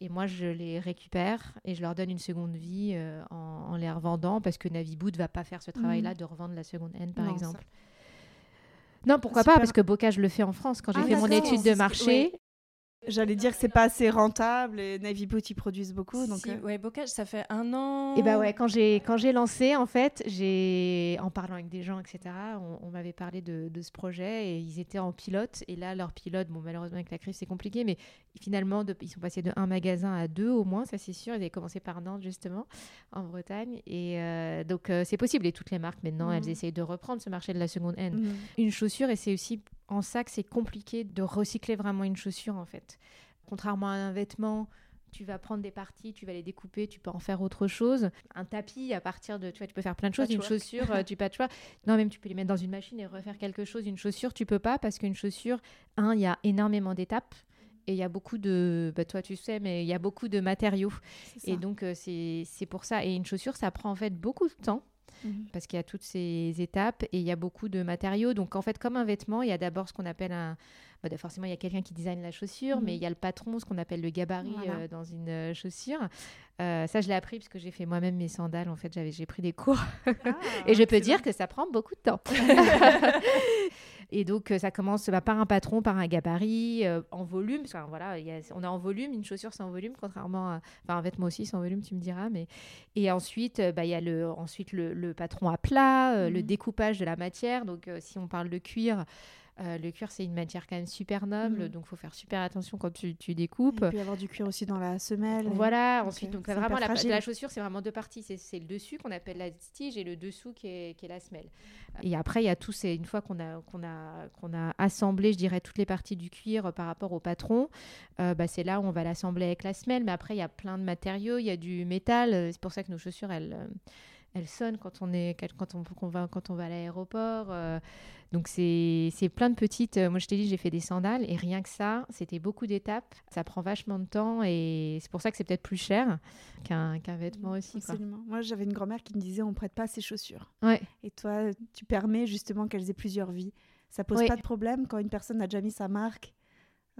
Et moi, je les récupère et je leur donne une seconde vie euh, en, en les revendant parce que Navy Boot va pas faire ce travail-là de revendre la seconde N, par Non, exemple. Non, pourquoi Super. pas Parce que Bocage le fait en France. Quand j'ai Ah, fait mon étude de marché, J'allais dire que c'est pas assez rentable et Navy Boot ils produisent beaucoup. Donc, Si, euh, ouais, Bocage, ça fait un an. Et bah ouais, quand j'ai quand j'ai lancé, en fait, j'ai en parlant avec des gens, etc. On, on m'avait parlé de, de ce projet et ils étaient en pilote. Et là, leur pilote, bon malheureusement avec la crise c'est compliqué, mais finalement de- ils sont passés de un magasin à deux au moins, ça c'est sûr. Ils avaient commencé par Nantes justement, en Bretagne. Et euh, donc euh, c'est possible. Et toutes les marques maintenant, Mhm. elles essayent de reprendre ce marché de la seconde haine mhm. une chaussure et c'est aussi en que c'est compliqué de recycler vraiment une chaussure en fait. Contrairement à un vêtement, tu vas prendre des parties, tu vas les découper, tu peux en faire autre chose. Un tapis à partir de, tu vois, tu peux faire plein de choses. Une chaussure, euh, tu patchwork. Non, même tu peux les mettre dans une machine et refaire quelque chose. Une chaussure, tu peux pas parce qu'une chaussure, un, il y a énormément d'étapes. Et il y a beaucoup de, bah, toi tu sais, mais il y a beaucoup de matériaux. Et donc euh, c'est c'est pour ça. Et une chaussure, ça prend en fait beaucoup de temps Mhm. parce qu'il y a toutes ces étapes et il y a beaucoup de matériaux. Donc en fait, comme un vêtement, il y a d'abord ce qu'on appelle un... bah, forcément, il y a quelqu'un qui design la chaussure, mais il y a le patron, ce qu'on appelle le gabarit Voilà. euh, dans une euh, chaussure. Euh, ça, je l'ai appris parce que j'ai fait moi-même mes sandales. En fait, j'avais j'ai pris des cours Ah, et je peux dire que ça prend beaucoup de temps. et donc, ça commence bah, par un patron, par un gabarit, euh, en volume. Parce que, voilà, il y a- on est en volume, une chaussure c'est en volume, contrairement à. Enfin, un vêtement aussi c'est en volume, tu me diras. Mais... Et ensuite, bah, il y a le, ensuite le, le patron à plat, le Mhm. découpage de la matière. Donc, si on parle de cuir. Euh, le cuir, c'est une matière quand même super noble, Mhm. donc il faut faire super attention quand tu, tu Il découpes. peut y avoir du cuir aussi dans la semelle. Voilà, ensuite, donc vraiment, la, chaussure, c'est vraiment deux parties. C'est le dessus qu'on appelle la tige et le dessous qui est, qui est la semelle. Et après, il y a tout, c'est une fois qu'on a, qu'on a, qu'on a assemblé, je dirais, toutes les parties du cuir euh, par rapport au patron, euh, bah, c'est là où on va l'assembler avec la semelle. Mais après, il y a plein de matériaux, il y a du métal. euh, C'est pour ça que nos chaussures, elles. Elle sonne quand on est quand on, va quand on va à l'aéroport. Euh. donc c'est plein de petites. Euh, moi je t'ai dit j'ai fait des sandales et rien que ça, c'était beaucoup d'étapes. Ça prend vachement de temps et c'est pour ça que c'est peut-être plus cher qu'un vêtement aussi. Absolument. Moi j'avais une grand-mère qui me disait on prête pas ses chaussures. Ouais. Et toi tu permets justement qu'elles aient plusieurs vies. Ça pose pas de problème quand une personne a déjà mis sa marque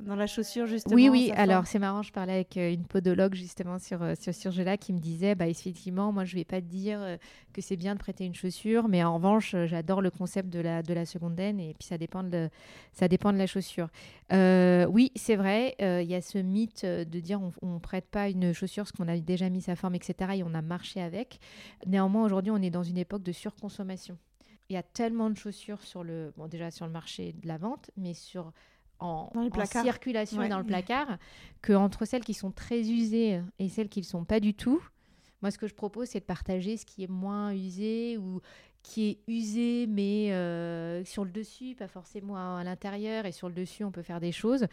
dans la chaussure justement Oui, oui. Alors c'est marrant, je parlais avec euh, une podologue justement sur euh, sur Surgela qui me disait, bah effectivement, moi je vais pas te dire euh, que c'est bien de prêter une chaussure, mais en revanche, j'adore le concept de la de la secondaine et puis ça dépend de ça dépend de la chaussure. oui, c'est vrai, il y a ce mythe de dire on, on prête pas une chaussure parce qu'on a déjà mis sa forme, etc. et on a marché avec. Néanmoins, aujourd'hui, on est dans une époque de surconsommation. Il y a tellement de chaussures sur le bon déjà sur le marché de la vente, mais sur en, circulation dans le placard que entre celles qui sont très usées et celles qui ne sont pas du tout. Moi, ce que je propose, c'est de partager ce qui est moins usé ou qui est usé, mais euh, sur le dessus, pas forcément à l'intérieur. Et sur le dessus, on peut faire des choses.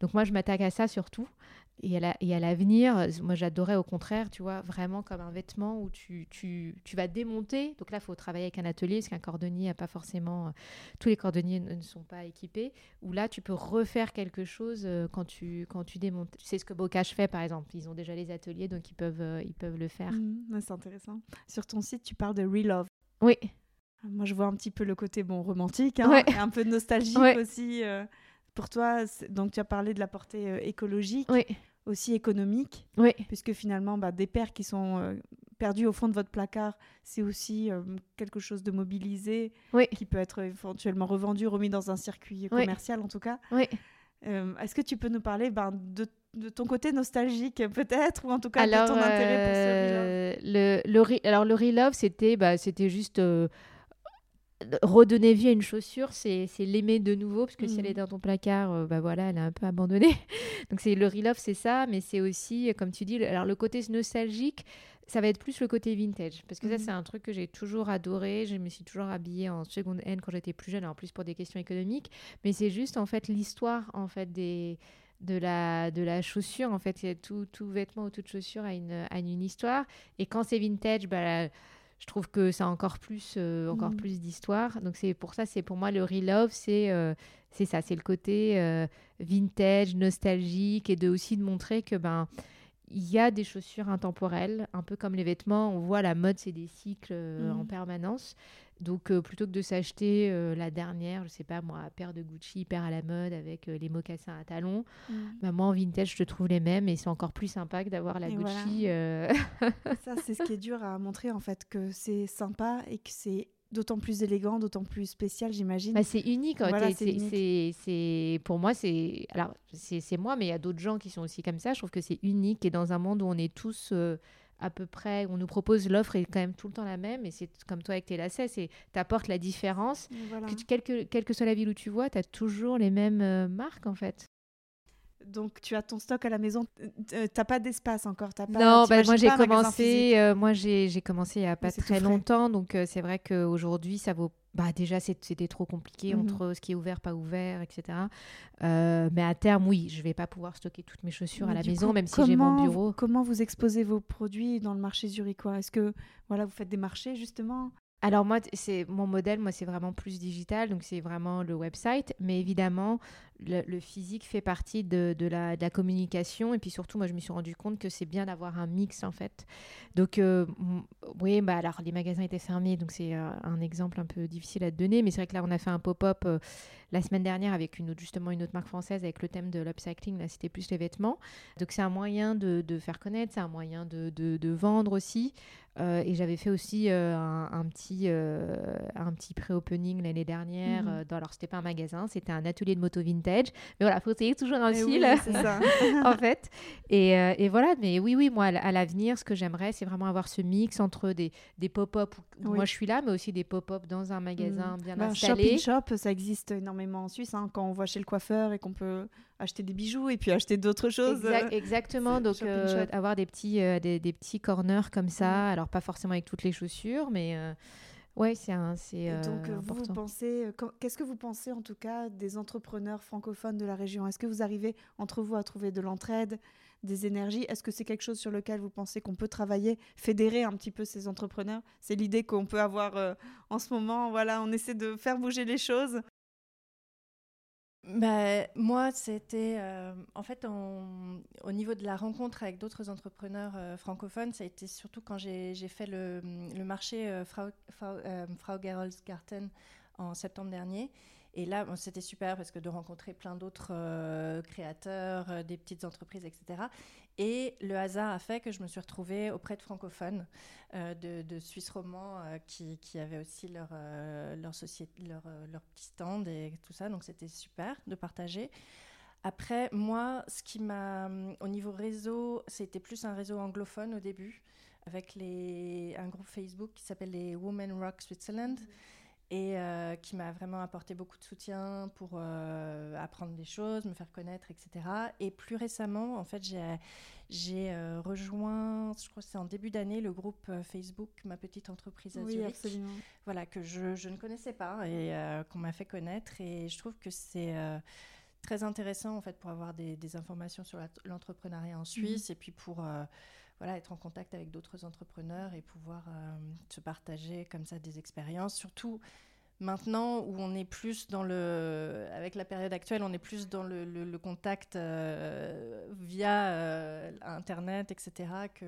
Donc moi, je m'attaque à ça surtout. Et à l'avenir, moi j'adorais au contraire, tu vois, vraiment comme un vêtement où tu, tu, tu vas démonter. Donc là, il faut travailler avec un atelier, parce qu'un cordonnier n'a pas forcément. Euh, tous les cordonniers ne sont pas équipés. Où là, tu peux refaire quelque chose euh, quand tu, quand tu démontes. Tu sais ce que Bocage fait, par exemple. Ils ont déjà les ateliers, donc ils peuvent, euh, ils peuvent le faire. Mmh, c'est intéressant. Sur ton site, tu parles de Relove. Oui. Moi, je vois un petit peu le côté bon romantique, hein, et un peu nostalgique aussi. pour toi, donc tu as parlé de la portée écologique. Oui aussi économique. Oui. Puisque finalement, bah, des paires qui sont euh, perdues au fond de votre placard, c'est aussi euh, quelque chose de mobilisé qui peut être éventuellement revendu, remis dans un circuit commercial en tout cas. Euh, est-ce que tu peux nous parler ben, de, de, ton côté nostalgique peut-être ou en tout cas de ton intérêt pour ce le, le, Alors le Relove, c'était bah, c'était juste redonner vie à une chaussure, c'est l'aimer de nouveau, parce que si elle est mmh. dans ton placard, euh, bah voilà, elle est un peu abandonnée. Donc c'est le re-love, c'est ça, mais c'est aussi, comme tu dis, alors le côté nostalgique, ça va être plus le côté vintage, parce que ça mmh. c'est un truc que j'ai toujours adoré. Je me suis toujours habillée en seconde hand quand j'étais plus jeune, en plus pour des questions économiques, mais c'est juste en fait l'histoire en fait des de la, de la chaussure. En fait, tout, tout vêtement ou toute chaussure a une, a une histoire. Et quand c'est vintage, bah, je trouve que ça a encore plus, euh, encore mm. plus d'histoire. Donc c'est pour ça, c'est pour moi le relove, c'est euh, c'est ça, c'est le côté euh, vintage, nostalgique et de aussi de montrer que ben il y a des chaussures intemporelles, un peu comme les vêtements. On voit la mode, c'est des cycles en mm. permanence. Donc, euh, plutôt que de s'acheter euh, la dernière, je sais pas moi, paire de Gucci hyper à la mode avec euh, les mocassins à talons, mm. bah, moi en vintage, je trouve les mêmes et c'est encore plus sympa que d'avoir la Gucci. Ça, c'est ce qui est dur à montrer en fait, que c'est sympa et que c'est d'autant plus élégant, d'autant plus spécial, j'imagine. Bah, c'est unique. c'est pour moi, c'est alors c'est moi, mais il y a d'autres gens qui sont aussi comme ça. Je trouve que c'est unique et dans un monde où on est tous à peu près, on nous propose l'offre est quand même tout le temps la même, et c'est comme toi avec tes lacets, c'est apportes la différence. quelle, que, quelle, que, soit la ville où tu vois, tu as toujours les mêmes euh, marques en fait. Donc tu as ton stock à la maison, euh, t'as pas d'espace encore, pas, Non, bah, moi j'ai commencé, euh, moi j'ai commencé il y a pas très longtemps, donc c'est vrai qu'aujourd'hui ça vaut bah déjà c'était trop compliqué mmh entre ce qui est ouvert pas ouvert etc euh, mais à terme oui je vais pas pouvoir stocker toutes mes chaussures à la maison même si j'ai mon bureau. comment vous exposez vos produits dans le marché zurichois est-ce que voilà vous faites des marchés justement? Alors moi, c'est mon modèle, moi c'est vraiment plus digital, donc c'est vraiment le website, mais évidemment le, physique fait partie de, la, communication et puis surtout moi je me suis rendu compte que c'est bien d'avoir un mix en fait. Donc euh, oui, bah alors les magasins étaient fermés, donc c'est euh, un exemple un peu difficile à te donner, mais c'est vrai que là on a fait un pop-up euh, la semaine dernière avec une autre, justement une autre marque française avec le thème de l'upcycling, là c'était plus les vêtements. Donc c'est un moyen de, faire connaître, c'est un moyen de, vendre aussi. Et j'avais fait aussi un, petit, un petit pré-opening l'année dernière. Mhm. dans, alors, c'était pas un magasin, c'était un atelier de moto vintage. Mais voilà, il faut essayer toujours dans le style, en fait. Et, et, voilà, mais oui, oui, moi, à l'avenir, ce que j'aimerais, c'est vraiment avoir ce mix entre des, des pop-up où moi je suis là, mais aussi des pop-up dans un magasin mhm. bien bah, installé. Shop shop, ça existe énormément en Suisse. Hein, quand on voit chez le coiffeur et qu'on peut acheter des bijoux et puis acheter d'autres choses. exactement, donc euh, avoir des petits, euh, des, des, petits corners comme ça, alors pas forcément avec toutes les chaussures, mais euh, ouais, c'est un, c'est Donc vous, pensez, qu'est-ce que vous pensez en tout cas des entrepreneurs francophones de la région? Est-ce que vous arrivez entre vous à trouver de l'entraide, des énergies? Est-ce que c'est quelque chose sur lequel vous pensez qu'on peut travailler, fédérer un petit peu ces entrepreneurs? C'est l'idée qu'on peut avoir euh, en ce moment. Voilà, on essaie de faire bouger les choses. Bah, moi, c'était euh, en fait au niveau de la rencontre avec d'autres entrepreneurs euh, francophones, ça a été surtout quand j'ai fait le, marché Frau, Frau, Garten en septembre dernier. Et là, c'était super parce que de rencontrer plein d'autres euh, créateurs, euh, des petites entreprises, etc. Et le hasard a fait que je me suis retrouvée auprès de francophones, euh, de, de, Suisse romans qui, qui, avaient aussi leur, leur, leur, leur, petit stand et tout ça. Donc c'était super de partager. Après, moi, ce qui m'a. Au niveau réseau, c'était plus un réseau anglophone au début, avec les, un groupe Facebook qui s'appelle les Women Rock Switzerland. Mmh et euh, qui m'a vraiment apporté beaucoup de soutien pour euh, apprendre des choses, me faire connaître, etc. Et plus récemment, en fait, j'ai euh, rejoint, je crois que c'est en début d'année, le groupe Facebook Ma Petite Entreprise à oui, absolument. Voilà, que je, je, ne connaissais pas et qu'on m'a fait connaître. Et je trouve que c'est très intéressant, en fait, pour avoir des, des informations sur l'entrepreneuriat en Suisse mmh. et puis pour voilà, être en contact avec d'autres entrepreneurs et pouvoir euh, se partager comme ça des expériences. Surtout maintenant où on est plus dans le, avec la période actuelle, on est plus dans le, le, contact euh, via euh, Internet, etc., que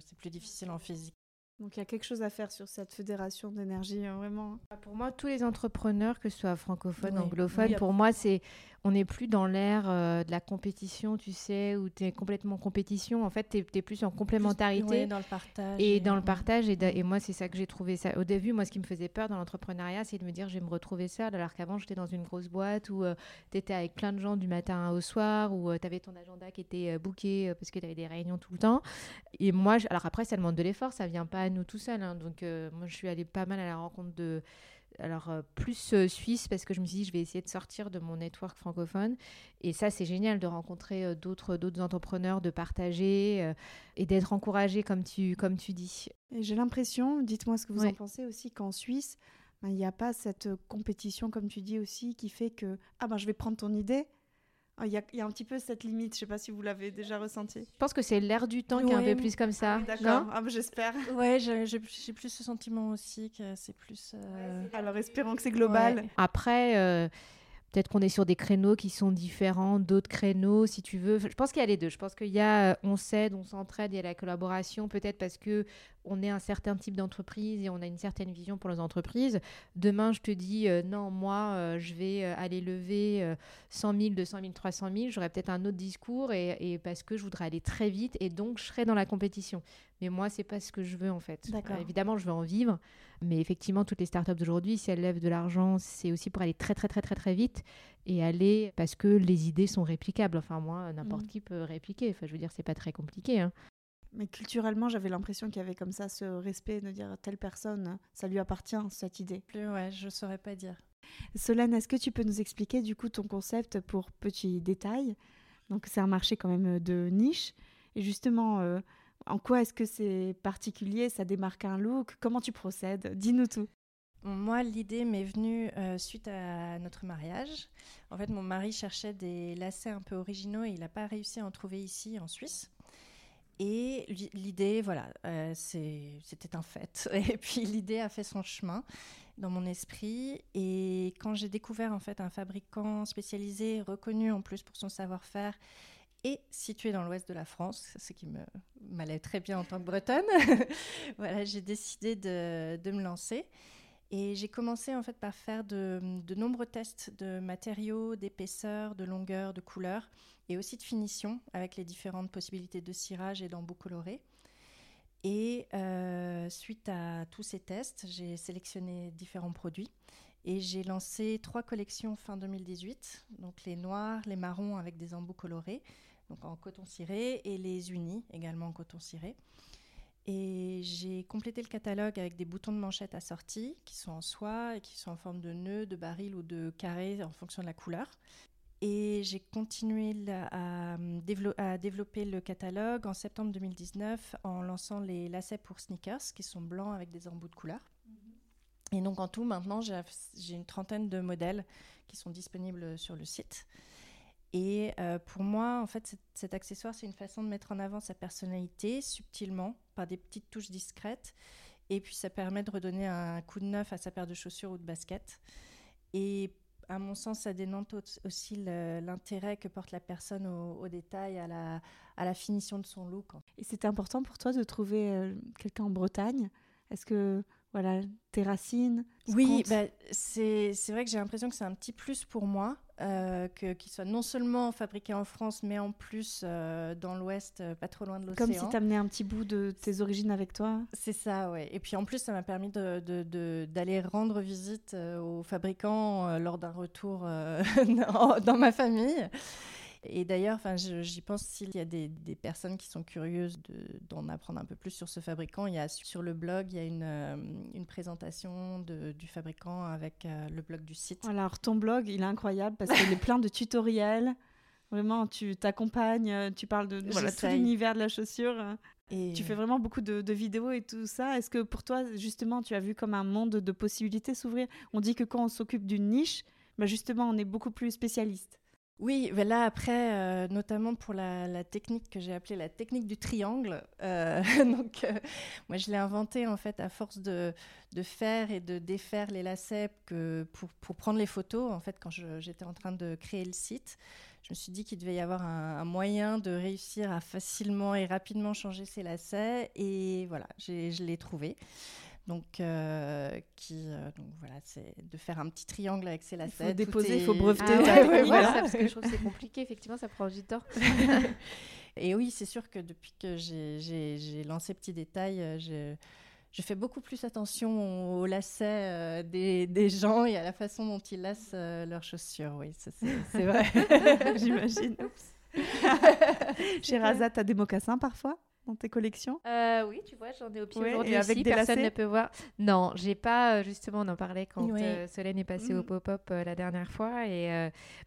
c'est plus difficile en physique. Donc il y a quelque chose à faire sur cette fédération d'énergie, hein, vraiment. Pour moi, tous les entrepreneurs, que ce soit francophones, anglophones, pour moi, c'est on n'est plus dans l'ère euh, de la compétition, tu sais, où tu es complètement en compétition. En fait, tu es, plus en complémentarité. dans le partage. Et, dans le partage. Et, moi, c'est ça que j'ai trouvé ça. Au début, moi, ce qui me faisait peur dans l'entrepreneuriat, c'est de me dire, je vais me retrouver seule, alors qu'avant, j'étais dans une grosse boîte où euh, tu étais avec plein de gens du matin au soir, où euh, tu avais ton agenda qui était booké parce que tu avais des réunions tout le temps. Et moi, alors après, ça demande de l'effort, ça vient pas à nous tout seul. Hein. donc, moi, je suis allée pas mal à la rencontre de alors euh, plus euh, suisse parce que je me suis dit je vais essayer de sortir de mon network francophone. Et ça c'est génial de rencontrer euh, d'autres d'autres entrepreneurs de partager et d'être encouragé comme tu comme tu dis. J'ai l'impression dites-moi ce que vous en pensez aussi qu'en Suisse ben, il n'y a pas cette compétition comme tu dis aussi qui fait que ah ben je vais prendre ton idée il y, a un petit peu cette limite, je ne sais pas si vous l'avez déjà ressenti. Je pense que c'est l'air du temps qui est un peu plus comme ça. D'accord, ah, j'espère. Ouais, j'ai plus ce sentiment aussi que c'est plus. Euh, Alors espérons que c'est global. Après, euh, peut-être qu'on est sur des créneaux qui sont différents d'autres créneaux, si tu veux. Je pense qu'il y a les deux. Je pense qu'il y a, euh, on s'aide, on s'entraide, il y a la collaboration, peut-être parce que on est un certain type d'entreprise et on a une certaine vision pour les entreprises. Demain, je te dis, euh, non, moi, euh, je vais euh, aller lever 100 000, 200 000, 300 000. J'aurai peut-être un autre discours et, parce que je voudrais aller très vite et donc je serai dans la compétition. Mais moi, c'est pas ce que je veux en fait. évidemment, je veux en vivre, mais effectivement, toutes les startups d'aujourd'hui, si elles lèvent de l'argent, c'est aussi pour aller très, très, très, très, très vite et aller parce que les idées sont réplicables. Enfin, moi, n'importe mmh. qui peut répliquer. Enfin, je veux dire, c'est pas très compliqué. Hein. Mais culturellement, j'avais l'impression qu'il y avait comme ça ce respect de dire telle personne, ça lui appartient, cette idée. Plus, ouais, je saurais pas dire. Solène, est-ce que tu peux nous expliquer du coup ton concept pour Petit Détail Donc c'est un marché quand même de niche. Et justement, euh, en quoi est-ce que c'est particulier? Ça démarque un look? Comment tu procèdes? Dis-nous tout. Moi, l'idée m'est venue euh, suite à notre mariage. En fait, mon mari cherchait des lacets un peu originaux et il n'a pas réussi à en trouver ici en Suisse. Et l'idée, voilà, euh, c'était un fait. Et puis l'idée a fait son chemin dans mon esprit. Et quand j'ai découvert en fait un fabricant spécialisé, reconnu en plus pour son savoir-faire, et situé dans l'ouest de la France, ce qui m'allait très bien en tant que bretonne, voilà, j'ai décidé de, me lancer. Et j'ai commencé en fait par faire de nombreux tests de matériaux, d'épaisseur, de longueur, de couleur et aussi de finition avec les différentes possibilités de cirage et d'embout coloré. Et euh, suite à tous ces tests, j'ai sélectionné différents produits et j'ai lancé trois collections fin 2018, donc les noirs, les marrons avec des embouts colorés, donc en coton ciré, et les unis également en coton ciré. Et j'ai complété le catalogue avec des boutons de manchette assortis qui sont en soie et qui sont en forme de nœud, de baril ou de carré en fonction de la couleur. Et j'ai continué à, développer le catalogue en septembre 2019 en lançant les lacets pour sneakers qui sont blancs avec des embouts de couleur. Et donc en tout, maintenant, j'ai une trentaine de modèles qui sont disponibles sur le site. Et pour moi, en fait, cet accessoire, c'est une façon de mettre en avant sa personnalité subtilement, par des petites touches discrètes. Et puis, ça permet de redonner un coup de neuf à sa paire de chaussures ou de baskets. Et à mon sens, ça dénote aussi l'intérêt que porte la personne au, détail, à la, à la, finition de son look. Et c'était important pour toi de trouver euh, quelqu'un en Bretagne? Est-ce que voilà, tes racines Oui, bah, c'est vrai que j'ai l'impression que c'est un petit plus pour moi. Euh, qu'il soit non seulement fabriqué en France, mais en plus euh, dans l'Ouest, euh, pas trop loin de l'océan. Comme si tu amenais un petit bout de tes origines avec toi. C'est ça, ouais. Et puis en plus, ça m'a permis d'aller de, de, rendre visite aux fabricants lors d'un retour dans ma famille. Et d'ailleurs, enfin, j'y pense s'il y a des, personnes qui sont curieuses d'en apprendre un peu plus sur ce fabricant. Il y a sur le blog, il y a une, euh, une présentation de, du fabricant avec euh, le blog du site. Alors ton blog, il est incroyable parce qu'il est plein de tutoriels. Vraiment, tu t'accompagnes, euh, tu parles de, tout l'univers de la chaussure. Et... Tu fais vraiment beaucoup de, vidéos et tout ça. Est-ce que pour toi, justement, tu as vu comme un monde de possibilités s'ouvrir? On dit que quand on s'occupe d'une niche, bah justement, on est beaucoup plus spécialiste. Oui, mais là après, euh, notamment pour la, technique que j'ai appelée la technique du triangle. Euh, donc, euh, moi, je l'ai inventée en fait à force de, faire et de défaire les lacets pour, prendre les photos. En fait, quand j'étais en train de créer le site, je me suis dit qu'il devait y avoir un, moyen de réussir à facilement et rapidement changer ces lacets. Et voilà, je l'ai trouvé. Donc, euh, qui, euh, donc voilà, c'est de faire un petit triangle avec ses lacets. Il faut déposer, il faut breveter. Ah ouais, ça, parce que je trouve que c'est compliqué, effectivement, ça prend du temps. et oui, c'est sûr que depuis que j'ai lancé Petit Détail, euh, je, je, fais beaucoup plus attention aux lacets des, des, gens et à la façon dont ils lacent leurs chaussures. Oui, c'est vrai. J'imagine. Chez Raza, tu as des mocassins parfois? Dans tes collections? Euh, Oui, tu vois, j'en ai au pied aujourd'hui avec des personne ne peut voir. Non, j'ai pas, euh, justement, on en parlait quand euh, Solène est passée au mm. pop-up la dernière fois. Et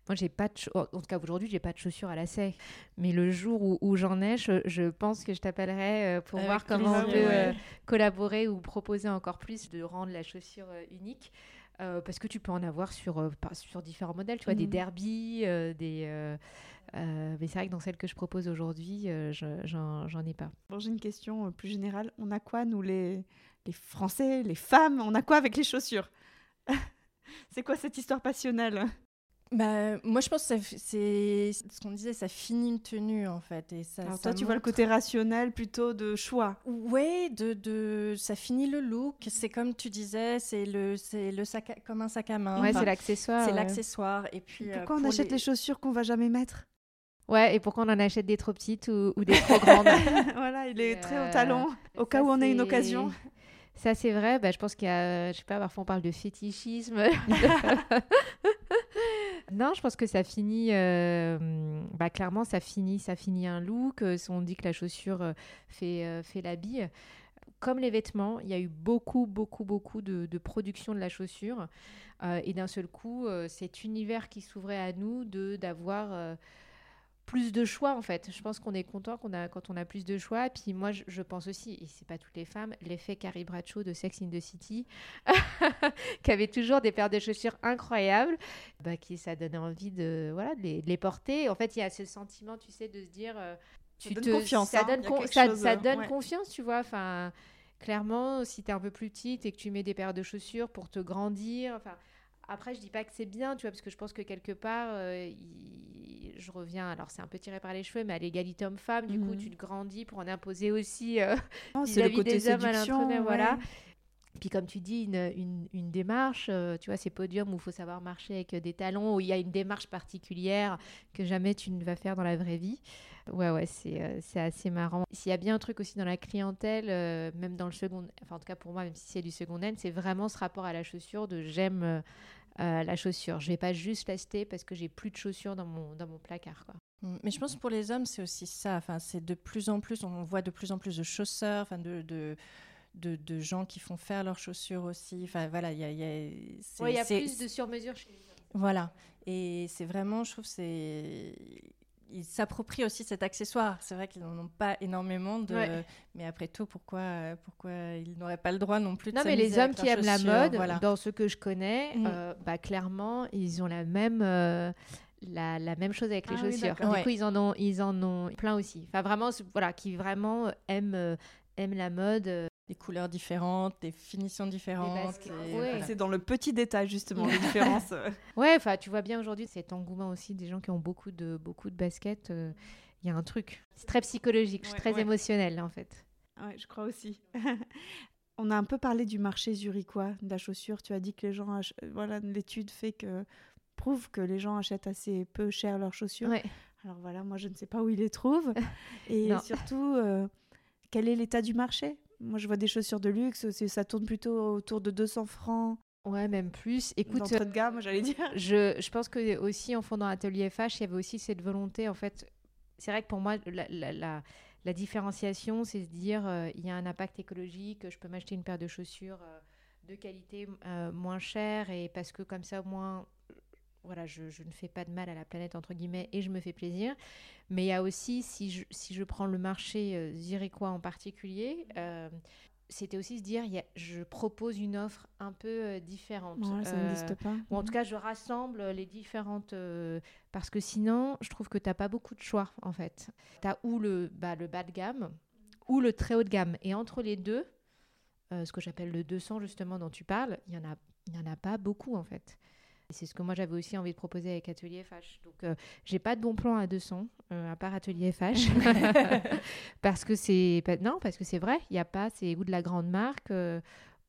moi, j'ai pas de. En tout cas, aujourd'hui, j'ai pas de chaussures à lacets. Mais le jour où, j'en ai, je, pense que je t'appellerai pour voir comment on peut collaborer ou proposer encore plus de rendre la chaussure unique. Parce que tu peux en avoir sur, sur différents modèles, tu vois, des mm. derbies, des, euh, mais c'est vrai que dans celle que je propose aujourd'hui, euh, j'en ai pas. Bon, j'ai une question euh, plus générale. On a quoi, nous, les, les Français, les femmes On a quoi avec les chaussures? C'est quoi cette histoire passionnelle? Bah, moi, je pense que c'est ce qu'on disait, ça finit une tenue en fait. Et ça, Alors toi, tu vois le côté rationnel plutôt de choix. Oui, de, de, ça finit le look. C'est comme tu disais, c'est le, c'est le sac, comme un sac à main. Ouais, c'est l'accessoire. C'est l'accessoire. Et puis. pourquoi on achète les... chaussures qu'on va jamais mettre? Ouais, et pourquoi on en achète des trop petites ou, des trop grandes? Voilà, il est très au talon, euh, au cas où on a une occasion. Ça, c'est vrai. Bah, je pense qu'il y a, je sais pas, parfois on parle de fétichisme. non, je pense que ça finit, euh, bah, clairement, ça finit, ça finit un look. Euh, on dit que la chaussure fait, fait l'habit. Comme les vêtements, il y a eu beaucoup, beaucoup, beaucoup de, de production de la chaussure. et d'un seul coup, cet univers qui s'ouvrait à nous de d'avoir plus de choix en fait. Je pense qu'on est content qu'on a, quand on a plus de choix. Puis moi, je, pense aussi, et c'est pas toutes les femmes, l'effet Carrie Bradshaw de Sex in the City, qui avait toujours des paires de chaussures incroyables, bah, qui ça donnait envie de, voilà, de, les, porter. En fait, il y a ce sentiment, tu sais, de se dire. Euh, tu ça donne confiance. Ça donne, ça, donne confiance, tu vois. Enfin, clairement, si tu es un peu plus petite et que tu mets des paires de chaussures pour te grandir, enfin après, je dis pas que c'est bien, tu vois, parce que je pense que quelque part, euh, je reviens, alors c'est un peu tiré par les cheveux, mais à l'égalité homme-femme, du coup, mhm. tu te grandis pour en imposer aussi euh, vis-à-vis oh, -vis des hommes à l'entraîneur, voilà. Puis comme tu dis, une, une, démarche, euh, tu vois, ces podiums où il faut savoir marcher avec des talons, où il y a une démarche particulière que jamais tu ne vas faire dans la vraie vie. Ouais, ouais, c'est c'est assez marrant. S'il y a bien un truc aussi dans la clientèle, même dans le second, enfin en tout cas pour moi, même si c'est du second hand, c'est vraiment ce rapport à la chaussure de j'aime euh, la chaussure. Je vais pas juste l'acheter parce que j'ai plus de chaussures dans mon, dans mon placard. Quoi. Mm. Mais je pense que pour les hommes, c'est aussi ça. Enfin, c'est de plus en plus, on voit de plus en plus de chausseurs, enfin, de, de, de, gens qui font faire leurs chaussures aussi. Enfin, voilà, il y a, y a, y a plus de sur-mesure chez les hommes. Voilà. Et c'est vraiment, je trouve, c'est ils s'approprient aussi cet accessoire. C'est vrai qu'ils n'en ont pas énormément de. Mais après tout, pourquoi, pourquoi ils n'auraient pas le droit non plus de Non, mais les hommes qui aiment la mode, dans ce que je connais, mm. euh, bah, clairement, ils ont la même. Euh, la, la même chose avec les Ah chaussures. du coup, ils en ont, ils en ont plein aussi. Enfin, vraiment, voilà, qui vraiment aiment, euh, aiment la mode. Des couleurs différentes, des finitions différentes. ouais. voilà. C'est dans le petit détail justement les différences. Ouais, enfin, tu vois bien aujourd'hui cet engouement aussi des gens qui ont beaucoup de, beaucoup de baskets. euh, Il y a un truc. C'est très psychologique, je suis Ouais, très ouais. émotionnelle en fait. Ouais, je crois aussi. On a un peu parlé du marché zurichois de la chaussure. Tu as dit que les gens, ach- euh, voilà, l'étude fait que prouve que les gens achètent assez peu cher leurs chaussures. Ouais. Alors voilà, moi je ne sais pas où ils les trouvent et surtout euh, quel est l'état du marché? Moi je vois des chaussures de luxe, ça tourne plutôt autour de 200 francs. Ouais, même plus. Écoute, de gamme, j'allais dire. je, je pense que aussi en fondant Atelier FH, il y avait aussi cette volonté. En fait, c'est vrai que pour moi, la, la, la- la différenciation, c'est se dire euh, il y a un impact écologique. Je peux m'acheter une paire de chaussures euh, de qualité euh, moins chère et parce que comme ça, au moins, euh, voilà, je, je ne fais pas de mal à la planète entre guillemets et je me fais plaisir. Mais il y a aussi, si je, si je prends le marché euh, zurichois en particulier. euh, c'était aussi se dire, il y a- je propose une offre un peu euh, différente. Ouais, ça Euh, n'existe pas. ou en tout cas, je rassemble les différentes. parce que sinon, je trouve que tu n'as pas beaucoup de choix, en fait. Tu as ou le, bah, le bas de gamme, ou le très haut de gamme. Et entre les deux, ce que j'appelle le 200, justement, dont tu parles, il n'y en, a- il y en a pas beaucoup, en fait. C'est ce que moi j'avais aussi envie de proposer avec Atelier FH. Donc, euh, j'ai pas de bon plan à 200, euh, à part Atelier FH. parce que c'est. Non, parce que c'est vrai, il n'y a pas. C'est ou de la grande marque, euh,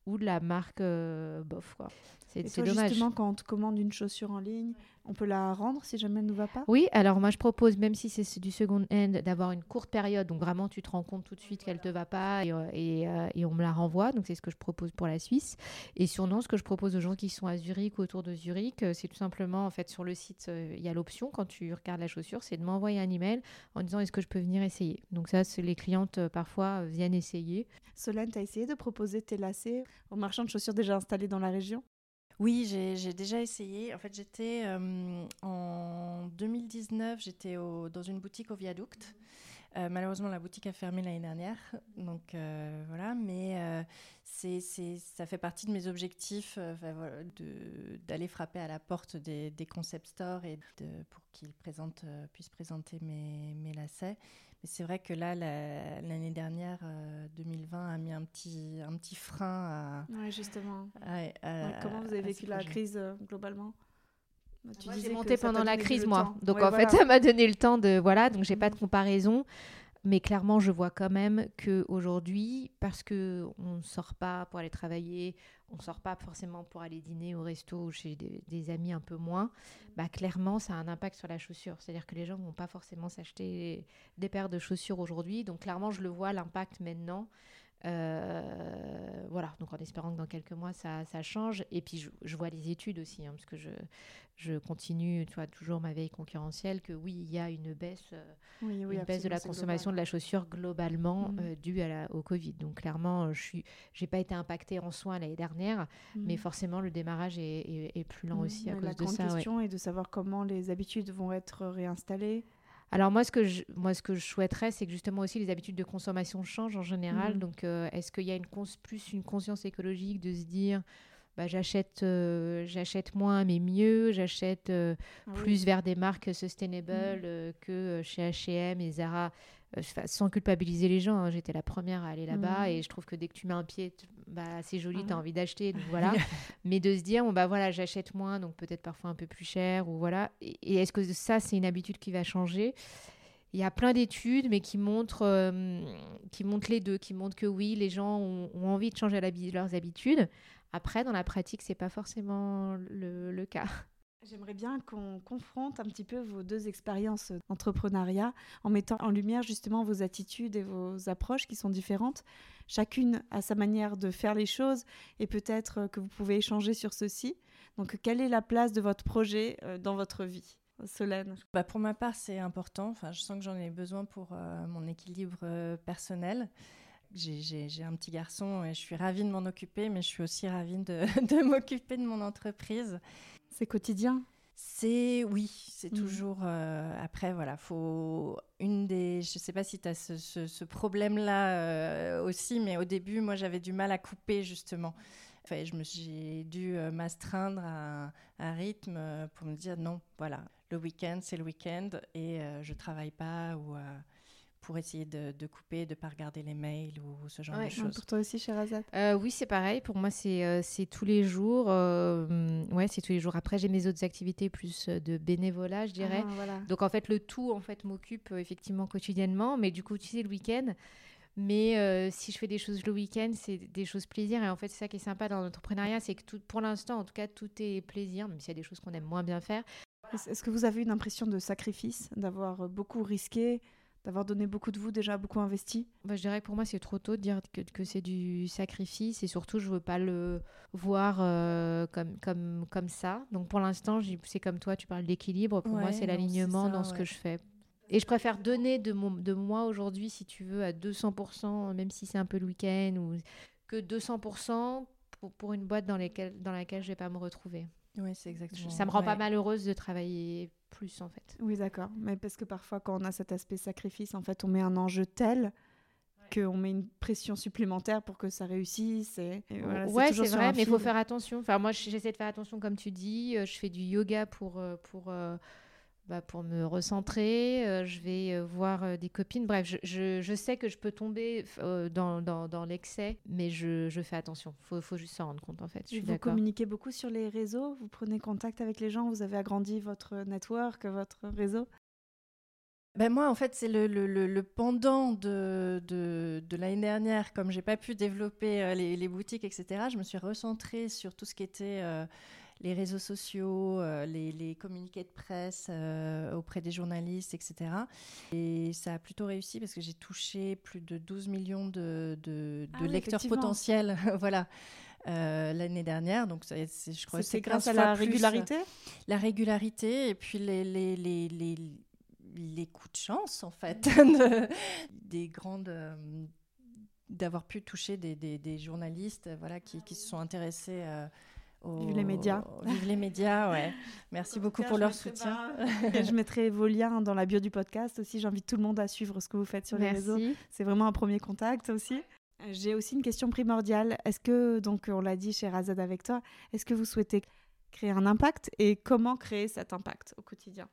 ou de la marque euh, bof, quoi. C'est dommage. justement, quand on te commande une chaussure en ligne, on peut la rendre si jamais elle ne nous va pas? Oui, alors moi je propose, même si c'est du second hand, d'avoir une courte période. Donc vraiment, tu te rends compte tout de suite qu'elle te va pas et, euh, et, euh, et on me la renvoie. Donc c'est ce que je propose pour la Suisse. Et sinon, ce que je propose aux gens qui sont à Zurich ou autour de Zurich, euh, c'est tout simplement, en fait, sur le site, il y a l'option quand tu regardes la chaussure, c'est de m'envoyer un email en disant est-ce que je peux venir essayer? Donc ça, les clientes parfois viennent essayer. Solène, tu as essayé de proposer tes lacets aux marchands de chaussures déjà installés dans la région? Oui, j'ai déjà essayé. En fait, j'étais euh, en 2019, j'étais dans une boutique au Viaduct. Euh, malheureusement, la boutique a fermé l'année dernière, donc euh, voilà. Mais c'est, ça fait partie de mes objectifs d'aller frapper à la porte des, des concept stores et pour qu'ils puissent présenter mes lacets. C'est vrai que là, la- l'année dernière, euh, 2020, a mis un petit, un petit frein à, Oui, justement. Euh, Ouais, comment vous avez vécu la projet. crise euh, globalement? Bah, tu Moi, disais j'ai monté pendant la crise, moi. temps. Donc Ouais, en voilà. fait, ça m'a donné le temps de voilà. Donc j'ai pas de Mhm. comparaison, mais clairement, je vois quand même que aujourd'hui, parce que on ne sort pas pour aller travailler, on sort pas forcément pour aller dîner au resto ou chez des, des amis un peu moins, bah clairement, ça a un impact sur la chaussure. C'est-à-dire que les gens vont pas forcément s'acheter des paires de chaussures aujourd'hui. Donc clairement, je le vois l'impact maintenant. Euh, voilà, donc en espérant que dans quelques mois ça, ça change. Et puis je, je vois les études aussi, hein, parce que je, je continue, tu vois, toujours ma veille concurrentielle, que oui, il y a une baisse, euh, Oui, oui, une baisse de la consommation de la chaussure globalement Mhm. euh, due à la- au Covid. Donc clairement, je j'ai pas été impactée en soins l'année dernière, mais Mhm. forcément le démarrage est, est- est plus lent Mhm. aussi à cause La de grande ça. ouais. question est de savoir comment les habitudes vont être réinstallées. Alors moi ce, que je, moi, ce que je souhaiterais, c'est que justement aussi les habitudes de consommation changent en général. Mhm. Donc euh, est-ce qu'il y a une cons- plus une conscience écologique de se dire, bah, j'achète, euh, j'achète moins mais mieux, j'achète euh, Ah oui. plus vers des marques sustainable euh, que chez H&M et Zara, sans culpabiliser les gens. hein. J'étais la première à aller là-bas Mhm. et je trouve que dès que tu mets un pied, bah, c'est joli, Ah tu as envie d'acheter, voilà. Mais de se dire, bon, bah voilà, j'achète moins, donc peut-être parfois un peu plus cher, ou voilà. Et, et est-ce que ça, c'est une habitude qui va changer? Il y a plein d'études, mais qui montrent, euh, qui montrent les deux, qui montrent que oui, les gens ont, ont envie de changer leurs habitudes. Après, dans la pratique, c'est pas forcément le, le cas. J'aimerais bien qu'on confronte un petit peu vos deux expériences d'entrepreneuriat en mettant en lumière justement vos attitudes et vos approches qui sont différentes. Chacune a sa manière de faire les choses et peut-être que vous pouvez échanger sur ceci. Donc, quelle est la place de votre projet euh, dans votre vie Solène? Bah, pour ma part, c'est important. Enfin, je sens que j'en ai besoin pour euh, mon équilibre euh, personnel. J'ai- un petit garçon et je suis ravie de m'en occuper, mais je suis aussi ravie de, de m'occuper de mon entreprise. C'est quotidien? C'est oui, c'est Mhm. toujours. euh, après, voilà, faut une des. Je sais pas si tu as ce, ce- ce problème-là euh, aussi, mais au début, moi, j'avais du mal à couper justement. Enfin, je me j'ai dû euh, m'astreindre à un rythme pour me dire non, voilà, le week-end c'est le week-end et je je travaille pas ou pour essayer de, couper, de ne pas regarder les mails ou ce genre de choses. Pour toi aussi, Sherazade euh, Oui, c'est pareil. Pour moi, c'est euh, tous les jours. Euh, ouais, c'est tous les jours. Après, j'ai mes autres activités plus de bénévolat, je dirais. Ah, Donc, en fait, le tout, en fait, m'occupe effectivement quotidiennement. Mais du coup, tu sais, le week-end, mais si je fais des choses le week-end, c'est des choses plaisir. Et en fait, c'est ça qui est sympa dans l'entrepreneuriat, c'est que tout, pour l'instant, en tout cas, tout est plaisir, même s'il y a des choses qu'on aime moins bien faire. Est-ce que vous avez une impression de sacrifice, d'avoir beaucoup risqué d'avoir donné beaucoup de vous déjà, beaucoup investi bah, Je dirais que pour moi, c'est trop tôt de dire que, que c'est du sacrifice et surtout, je veux pas le voir euh, comme, comme, comme ça. Donc pour l'instant, c'est comme toi, tu parles d'équilibre. Pour moi, c'est l'alignement dans ce que je fais. Et je préfère donner de, mon, de moi aujourd'hui, si tu veux, à 200%, même si c'est un peu le week-end, ou que 200% pour, pour une boîte dans, lesquelles, dans laquelle je vais pas me retrouver. Oui, c'est exactement. Ça me rend pas malheureuse de travailler plus en fait. Oui, d'accord. Mais parce que parfois, quand on a cet aspect sacrifice, en fait, on met un enjeu tel qu'on met une pression supplémentaire pour que ça réussisse. Et, ouais, c'est vrai, mais il faut faire attention. Enfin, moi, j'essaie de faire attention, comme tu dis. Euh, je fais du yoga pour, euh, pour euh, bah, pour me recentrer, euh, je vais euh, voir euh, des copines. Bref, je, je, sais que je peux tomber dans, dans, dans l'excès, mais je, je, fais attention. Il faut, faut, juste s'en rendre compte, en fait. Je vous communiquez beaucoup sur les réseaux? Vous prenez contact avec les gens? Vous avez agrandi votre network, votre réseau? Ben moi, en fait, c'est le, le, le, pendant de, de, de l'année dernière. Comme j'ai pas pu développer les, les, boutiques, etc., je me suis recentrée sur tout ce qui était les réseaux sociaux, euh, les, communiqués de presse euh, auprès des journalistes, etc. Et ça a plutôt réussi parce que j'ai touché plus de 12 millions de, de, ah lecteurs potentiels. voilà. Euh, l'année dernière. Donc, je crois c'est grâce à la régularité? La régularité et puis les, les, les, les, les coups de chance, en fait, des grandes. d'avoir pu toucher des, des, des, journalistes voilà, qui, qui se sont intéressés Vive les médias. Vive les médias, ouais. Merci beaucoup pour leur soutien. je mettrai vos liens dans la bio du podcast aussi. J'invite tout le monde à suivre ce que vous faites sur les réseaux. C'est vraiment un premier contact aussi. J'ai aussi une question primordiale. Est-ce que, donc on l'a dit chez Razad avec toi, est-ce que vous souhaitez créer un impact et comment créer cet impact au quotidien?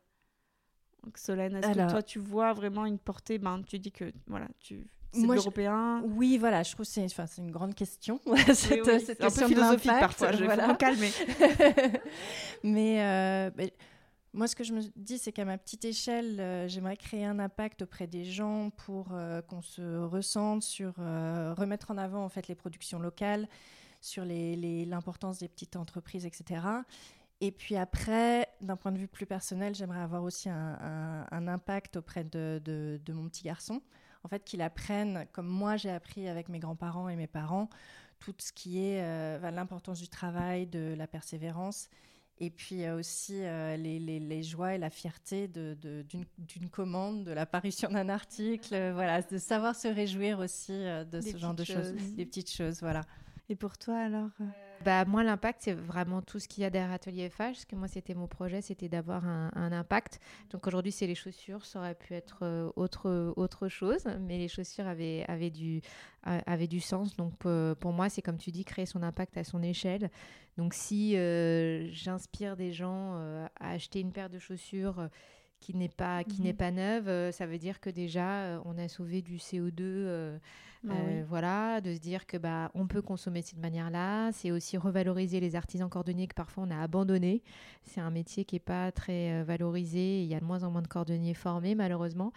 Donc Solène, est-ce que toi tu vois vraiment une portée? Ben, Tu dis que voilà, tu c'est européen Oui, voilà, je trouve que c'est enfin, une grande question. cette, oui, cette question un peu philosophique parfois, je vais me calmer. mais, euh, mais, moi, ce que je me dis, c'est qu'à ma petite échelle, euh, j'aimerais créer un impact auprès des gens pour euh, qu'on se ressente sur remettre en avant en fait les productions locales, sur l'importance les, des petites entreprises, etc. Et puis après, d'un point de vue plus personnel, j'aimerais avoir aussi un, un, impact auprès de, de, de, mon petit garçon en fait, qu'il apprenne, comme moi j'ai appris avec mes grands-parents et mes parents, tout ce qui est euh, l'importance du travail, de la persévérance, et puis aussi euh, les, les, joies et la fierté d'une de, commande, de l'apparition d'un article, euh, voilà, de savoir se réjouir aussi de ce genre de choses, des petites choses, voilà. Et pour toi alors bah, moi, l'impact, c'est vraiment tout ce qu'il y a derrière Atelier FH. Parce que moi, c'était mon projet, c'était d'avoir un, impact. Donc aujourd'hui, c'est les chaussures. Ça aurait pu être euh, autre, autre chose. Mais les chaussures avaient, avaient, du, avaient du sens. Donc euh, pour moi, c'est comme tu dis, créer son impact à son échelle. Donc si euh, j'inspire des gens à acheter une paire de chaussures qui n'est pas, qui n'est mhm. pas neuve, ça veut dire que déjà, on a sauvé du CO2 bah euh, voilà, de se dire que bah on peut consommer de cette manière-là. C'est aussi revaloriser les artisans cordonniers que parfois on a abandonnés. C'est un métier qui est pas très euh, valorisé. Il y a de moins en moins de cordonniers formés malheureusement.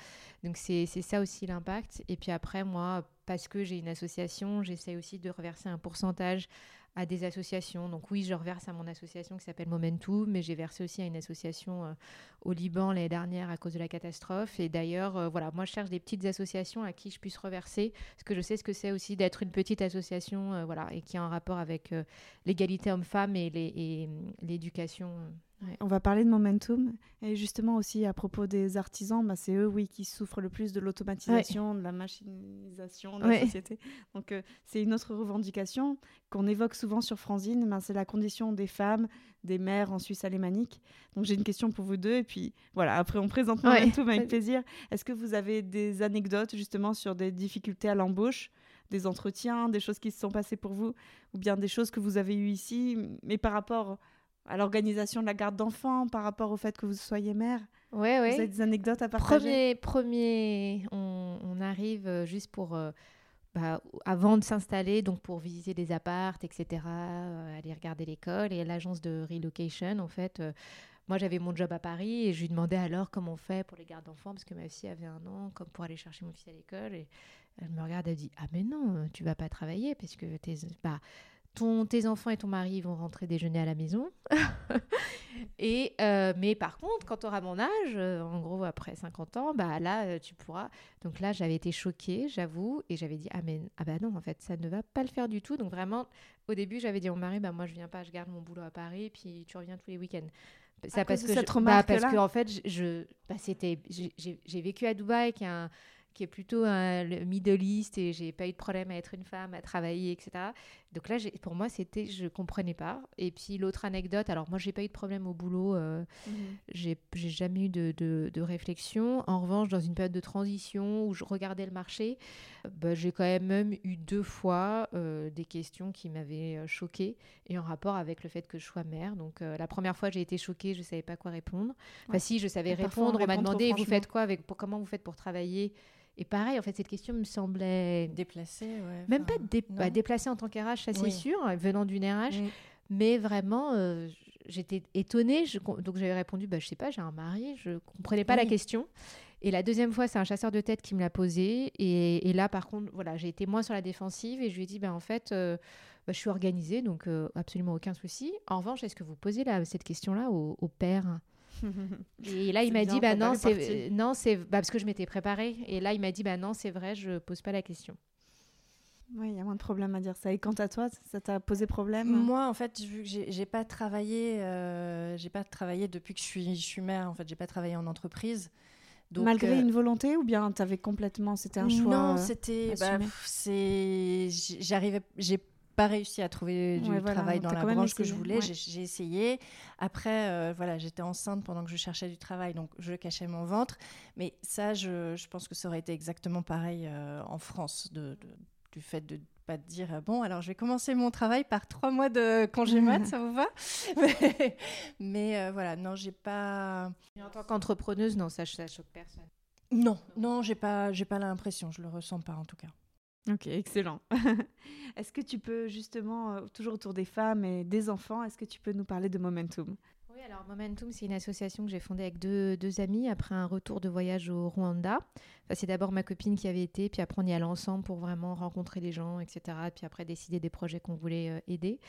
Donc c'est ça aussi l'impact. Et puis après moi, parce que j'ai une association, j'essaie aussi de reverser un pourcentage à des associations. Donc oui, je reverse à mon association qui s'appelle Momentum, mais j'ai versé aussi à une association euh, au Liban l'année dernière à cause de la catastrophe. Et d'ailleurs, euh, voilà, moi je cherche des petites associations à qui je puisse reverser, parce que je sais ce que c'est aussi d'être une petite association, euh, voilà, et qui a un rapport avec l'égalité homme-femme et l'éducation. On va parler de momentum. Et justement aussi à propos des artisans, bah, c'est eux, oui, qui souffrent le plus de l'automatisation, de la machinisation de la société. Donc euh, c'est une autre revendication qu'on évoque souvent sur Franzine, bah, c'est la condition des femmes, des mères en Suisse alémanique. Donc j'ai une question pour vous deux. Et puis voilà, après on présente Momentum avec plaisir. Est-ce que vous avez des anecdotes justement sur des difficultés à l'embauche des entretiens, des choses qui se sont passées pour vous, ou bien des choses que vous avez eues ici, mais par rapport à l'organisation de la garde d'enfants, par rapport au fait que vous soyez mère Ouais, ouais. Vous avez des anecdotes à partager? Premier, premier on, on arrive euh, juste pour, euh, bah, avant de s'installer, donc pour visiter des appartes, etc., euh, aller regarder l'école et l'agence de relocation, en fait. euh, moi, j'avais mon job à Paris et je lui demandais alors comment on fait pour les gardes d'enfants parce que ma fille avait un an, comme pour aller chercher mon fils à l'école. Et elle me regarde, elle dit Ah, mais non, tu vas pas travailler parce que tes, bah, ton, tes enfants et ton mari vont rentrer déjeuner à la maison. et, euh, mais par contre, quand tu auras mon âge, euh, en gros après 50 ans, bah là, euh, tu pourras. Donc là, j'avais été choquée, j'avoue, et j'avais dit ah mais ah bah non, en fait, ça ne va pas le faire du tout. Donc vraiment, au début, j'avais dit à mon mari bah moi je viens pas, je garde mon boulot à Paris, puis tu reviens tous les week-ends. Ça parce que je- bah, parce que en fait, je, bah, c'était j'ai- vécu à Dubaï qui est un qui est plutôt un le Middle East et j'ai pas eu de problème à être une femme, à travailler, etc. Donc là, pour moi, c'était, je comprenais pas. Et puis l'autre anecdote, alors moi, j'ai pas eu de problème au boulot, euh, Mhm. j'ai jamais eu de, de- de réflexion. En revanche, dans une période de transition où je regardais le marché, euh, bah, j'ai quand même, même eu deux fois euh, des questions qui m'avaient euh, choquée et en rapport avec le fait que je sois mère. Donc euh, la première fois, j'ai été choquée, je savais pas quoi répondre. Enfin, Ouais. si, je savais Et répondre. On m'a demandé, vous faites quoi avec, pour, comment vous faites pour travailler Et pareil, en fait, cette question me semblait Déplacé, ouais. même enfin, pas dé- bah, déplacée en tant qu'RH, ça c'est sûr, venant d'une RH, Oui. mais vraiment, euh, j'étais étonnée. Je, donc j'avais répondu, bah, je sais pas, j'ai un mari, je comprenais pas la question. Et la deuxième fois, c'est un chasseur de tête qui me l'a posé. Et, et là, par contre, voilà, j'ai été moins sur la défensive et je lui ai dit, bah, en fait, euh, bah, je suis organisée, donc euh, absolument aucun souci. En revanche, est-ce que vous posez là, cette question-là au, au père? Et là, il m'a dit, bah non, c'est non, c'est bah, parce que je m'étais préparée. Et là, il m'a dit, bah non, c'est vrai, je pose pas la question. Oui, il y a moins de problèmes à dire ça. Et quant à toi, ça t'a posé problème? Moi, en fait, vu que j'ai pas travaillé, euh, j'ai pas travaillé depuis que je suis, je suis mère. En fait, j'ai pas travaillé en entreprise. Donc, Malgré euh, une volonté ou bien t'avais complètement, c'était un choix Non, euh, c'était, bah, c'est, j'arrivais, j'ai pas réussi à trouver du Ouais, travail dans la branche que je voulais. ouais. J'ai, essayé. Après, euh, voilà, j'étais enceinte pendant que je cherchais du travail, donc je cachais mon ventre. Mais ça, je, je pense que ça aurait été exactement pareil euh, en France, de, de- du fait de pas te dire bon alors je vais commencer mon travail par trois mois de congé mat ça vous va? Mais, mais, euh, voilà non j'ai pas Et en tant qu'entrepreneuse, non, ça, ça choque personne. non non j'ai pas j'ai pas l'impression je le ressens pas en tout cas Ok, excellent. est-ce que tu peux justement, euh, toujours autour des femmes et des enfants, est-ce que tu peux nous parler de Momentum? Oui, alors Momentum, c'est une association que j'ai fondée avec deux, deux amis après un retour de voyage au Rwanda. C'est d'abord ma copine qui avait été, puis après on y allait ensemble pour vraiment rencontrer les gens, etc. Puis après décider des projets qu'on voulait euh, aider.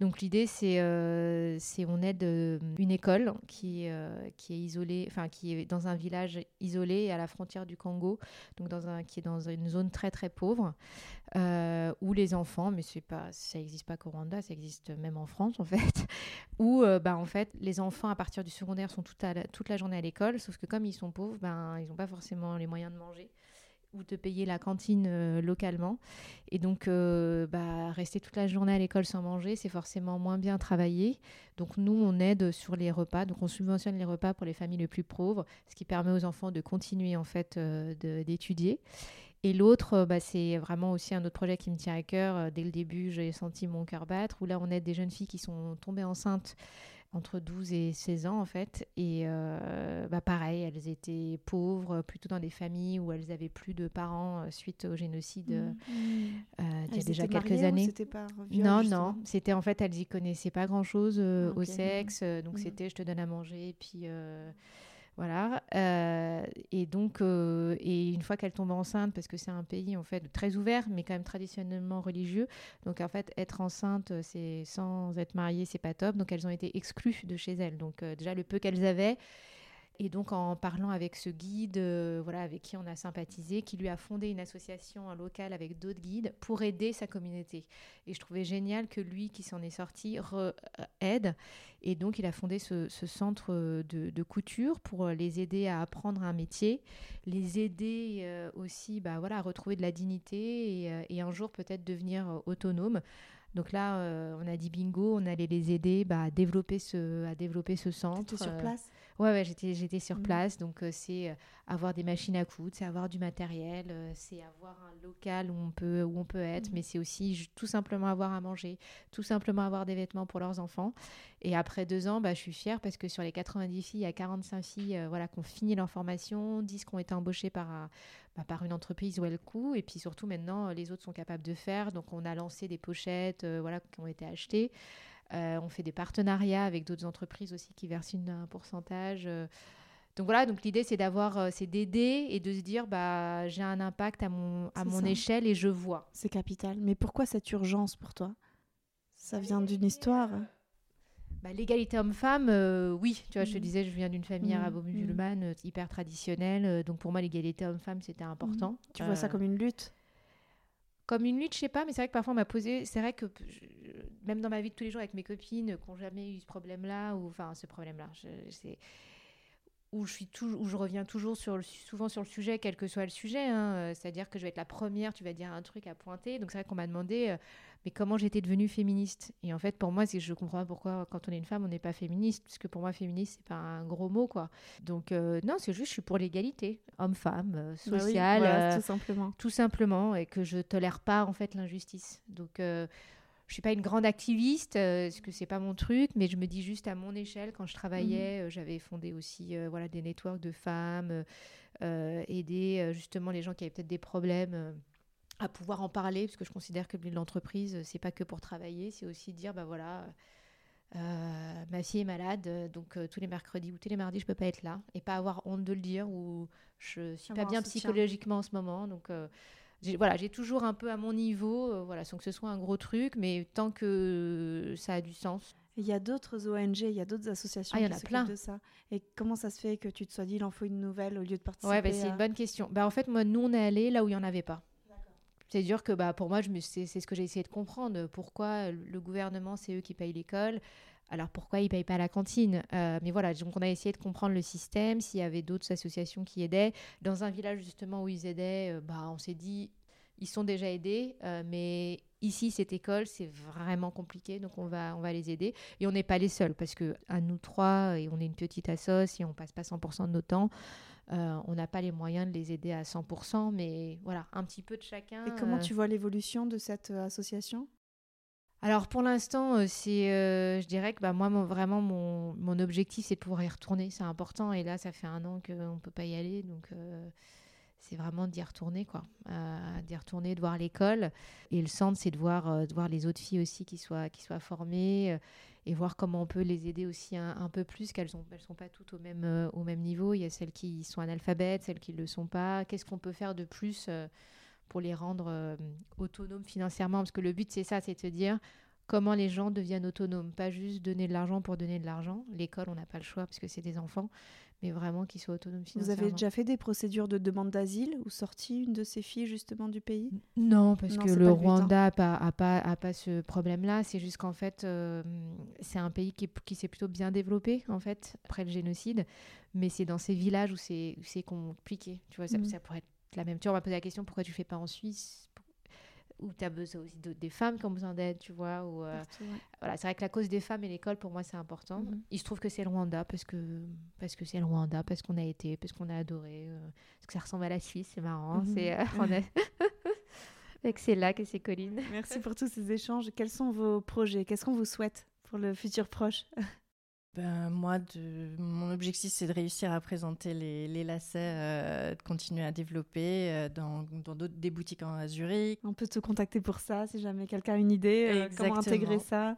Donc l'idée, c'est euh, on aide euh, une école qui, euh, qui est isolée, enfin qui est dans un village isolé à la frontière du Congo, donc dans un, qui est dans une zone très très pauvre, euh, où les enfants, mais pas, ça n'existe pas qu'au Rwanda, ça existe même en France en fait, où bah, en fait les enfants à partir du secondaire sont toute, à la, toute la journée à l'école, sauf que comme ils sont pauvres, ben, ils n'ont pas forcément les moyens de manger ou de payer la cantine euh, localement. Et donc, euh, bah, rester toute la journée à l'école sans manger, c'est forcément moins bien travaillé. Donc, nous, on aide sur les repas. Donc, on subventionne les repas pour les familles les plus pauvres, ce qui permet aux enfants de continuer, en fait, euh, d'étudier. Et l'autre, bah, c'est vraiment aussi un autre projet qui me tient à cœur. Dès le début, j'ai senti mon cœur battre, où là, on aide des jeunes filles qui sont tombées enceintes entre 12 et 16 ans en fait. Et euh, bah, pareil, elles étaient pauvres, plutôt dans des familles où elles avaient plus de parents euh, suite au génocide euh, euh, il y a Elles déjà quelques années. c'était par viol, Non, justement non, c'était en fait, elles y connaissaient pas grand chose Ah, au sexe, donc Mhm. c'était je te donne à manger, et puis voilà. Euh, et donc, euh, et une fois qu'elles tombent enceintes, parce que c'est un pays en fait très ouvert, mais quand même traditionnellement religieux, donc en fait, être enceinte, c'est sans être mariée, c'est pas top. Donc elles ont été exclues de chez elles. Donc euh, déjà le peu qu'elles avaient. Et donc en parlant avec ce guide, euh, voilà, avec qui on a sympathisé, qui lui a fondé une association locale avec d'autres guides pour aider sa communauté. Et je trouvais génial que lui, qui s'en est sorti, euh, aide. Et donc il a fondé ce, ce centre euh, de, de couture pour les aider à apprendre un métier, les aider euh, aussi, bah voilà, à retrouver de la dignité et, et un jour peut-être devenir autonome. Donc là, on a dit bingo, on allait les aider bah, à, développer ce, à développer ce centre. sur place? Ouais, ouais j'étais, j'étais sur Mmh. place. Donc, euh, c'est euh, avoir des machines à coudre, c'est avoir du matériel, euh, c'est avoir un local où on peut, où on peut être, Mmh. mais c'est aussi tout simplement avoir à manger, tout simplement avoir des vêtements pour leurs enfants. Et après deux ans, bah, je suis fière parce que sur les 90 filles, il y a 45 filles euh, voilà, qui ont fini leur formation, 10 qui ont été embauchées par, un- bah, par une entreprise où elles coûtent. Et puis surtout, maintenant, les autres sont capables de faire. Donc, on a lancé des pochettes euh, voilà, qui ont été achetées. Euh, on fait des partenariats avec d'autres entreprises aussi qui versent une- un pourcentage. euh. Donc voilà, donc l'idée c'est d'avoir, euh, c'est d'aider et de se dire bah j'ai un impact à mon à mon ça. échelle et je vois. C'est capital. Mais pourquoi cette urgence pour toi? Ça vient d'une histoire Bah, l'égalité homme-femme, euh, oui, tu vois, je te Mhm. disais, je viens d'une famille Mhm, arabo-musulmane euh, hyper traditionnelle, donc pour moi l'égalité homme-femme c'était important. Tu vois ça comme une lutte? Comme une lutte, je sais pas, mais c'est vrai que parfois on m'a posé. C'est vrai que même dans ma vie de tous les jours avec mes copines qui n'ont jamais eu ce problème-là, ou enfin ce problème-là, où je suis toujours, où je reviens toujours sur souvent sur le sujet, quel que soit le sujet. hein, euh, C'est-à-dire que je vais être la première, tu vas dire un truc à pointer. Donc c'est vrai qu'on m'a demandé, euh, mais comment j'étais devenue féministe? Et en fait, pour moi, je comprends pas pourquoi quand on est une femme, on n'est pas féministe, parce que pour moi, féministe, c'est pas un gros mot, quoi. Donc euh, non, c'est juste, je suis pour l'égalité, homme-femme, euh, Bah oui, sociale. voilà, euh, tout simplement. tout simplement et que je tolère pas en fait l'injustice. Donc je suis pas une grande activiste euh, parce que c'est pas mon truc, mais je me dis juste à mon échelle quand je travaillais, euh, j'avais fondé aussi euh, voilà des networks de femmes, aider justement les gens qui avaient peut-être des problèmes. À pouvoir en parler parce que je considère que l'entreprise euh, c'est pas que pour travailler c'est aussi dire bah voilà euh, ma fille est malade euh, donc euh, tous les mercredis ou tous les mardis je peux pas être là et pas avoir honte de le dire ou je suis Avoir pas bien psychologiquement en ce moment donc euh, voilà, j'ai toujours un peu à mon niveau, voilà, sans que ce soit un gros truc, mais tant que ça a du sens. Il y a d'autres ONG, il y a d'autres associations Ah, y qui a s'occupent plein. de ça. Et comment ça se fait que tu te sois dit il en faut une nouvelle au lieu de participer Ouais, bah, c'est à- une bonne question. Bah, en fait, moi, nous, on est allé là où il n'y en avait pas. C'est dur que bah, pour moi, c'est ce que j'ai essayé de comprendre. Pourquoi le gouvernement, c'est eux qui payent l'école? Alors pourquoi ils ne payent pas la cantine? Euh, Mais voilà, donc on a essayé de comprendre le système, s'il y avait d'autres associations qui aidaient. Dans un village justement où ils aidaient, euh, bah, on s'est dit, ils sont déjà aidés, euh, mais ici, cette école, c'est vraiment compliqué, donc on va, on va les aider. Et on n'est pas les seuls, parce que à nous trois, et on est une petite assoce, et on passe pas 100% de nos temps, euh, on n'a pas les moyens de les aider à 100%, mais voilà, un petit peu de chacun. Et comment euh, tu vois l'évolution de cette euh, association? Alors pour l'instant, c'est, euh, je dirais que bah, moi, mon- vraiment, mon, mon objectif, c'est de pouvoir y retourner. C'est important. Et là, ça fait un an qu'on ne peut pas y aller. Donc, c'est vraiment d'y retourner, quoi. Euh, d'y retourner, de voir l'école. Et le centre, c'est de voir, euh, de voir les autres filles aussi qui soient, qui formées euh, et voir comment on peut les aider aussi un, un peu plus, qu'elles ne elles sont pas toutes au même, euh, au même niveau. Il y a celles qui sont analphabètes, celles qui ne le sont pas. Qu'est-ce qu'on peut faire de plus pour les rendre autonomes financièrement? Parce que le but, c'est ça, c'est de se dire comment les gens deviennent autonomes. Pas juste donner de l'argent pour donner de l'argent. L'école, on n'a pas le choix parce que c'est des enfants, mais vraiment qu'ils soient autonomes Vous avez déjà fait des procédures de demande d'asile ou sorti une de ces filles justement du pays? Non, parce Non, que le hein. Rwanda n'a pas, a pas, a pas ce problème-là. C'est juste qu'en fait, euh, c'est un pays qui, est- qui s'est plutôt bien développé, en fait, après le génocide. Mais c'est dans ces villages où c'est compliqué. Tu vois, ça, Mhm. ça pourrait être la même. Tu vois, on m'a posé la question pourquoi tu fais pas en Suisse? Où tu as besoin aussi de- des femmes qui ont besoin d'aide, tu vois. Ou, euh, Partout, ouais. voilà, c'est vrai que la cause des femmes et l'école, pour moi, c'est important. Mhm. Il se trouve que c'est le Rwanda parce que parce que c'est le Rwanda, parce qu'on a été, parce qu'on a adoré, euh, parce que ça ressemble à la Suisse, c'est marrant. Mhm. C'est euh, on a- avec ses lacs et ses collines. Merci pour tous ces échanges. Quels sont vos projets? Qu'est-ce qu'on vous souhaite pour le futur proche? Ben, moi, de... mon objectif, c'est de réussir à présenter les, les lacets, euh, de continuer à développer euh, dans, dans d'autres, des boutiques en Zurich. On peut te contacter pour ça si jamais quelqu'un a une idée. euh, comment intégrer ça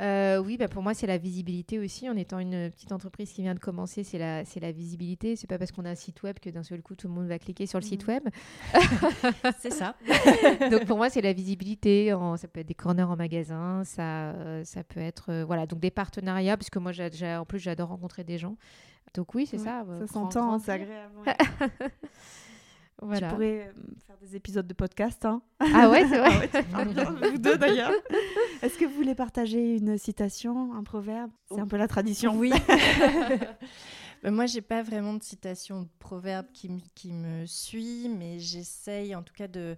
Euh, oui, bah pour moi, c'est la visibilité aussi. En étant une petite entreprise qui vient de commencer, c'est la, c'est la visibilité. C'est pas parce qu'on a un site web que d'un seul coup, tout le monde va cliquer sur le site Mhm. web. C'est ça. donc pour moi, c'est la visibilité. En, ça peut être des corners en magasin, ça, euh, ça peut être euh, voilà, donc des partenariats, puisque moi, en plus, j'adore rencontrer des gens. Donc oui, c'est Ouais, ça. Ça s'entend, c'est agréable. Voilà. Tu pourrais euh, faire des épisodes de podcast. Hein. Ah ouais, c'est vrai. Ah ouais, vous deux d'ailleurs. Est-ce que vous voulez partager une citation, un proverbe? C'est un peu la tradition. Oui. Ben, moi, j'ai pas vraiment de citation de proverbe qui, qui me suit, mais j'essaye en tout cas de,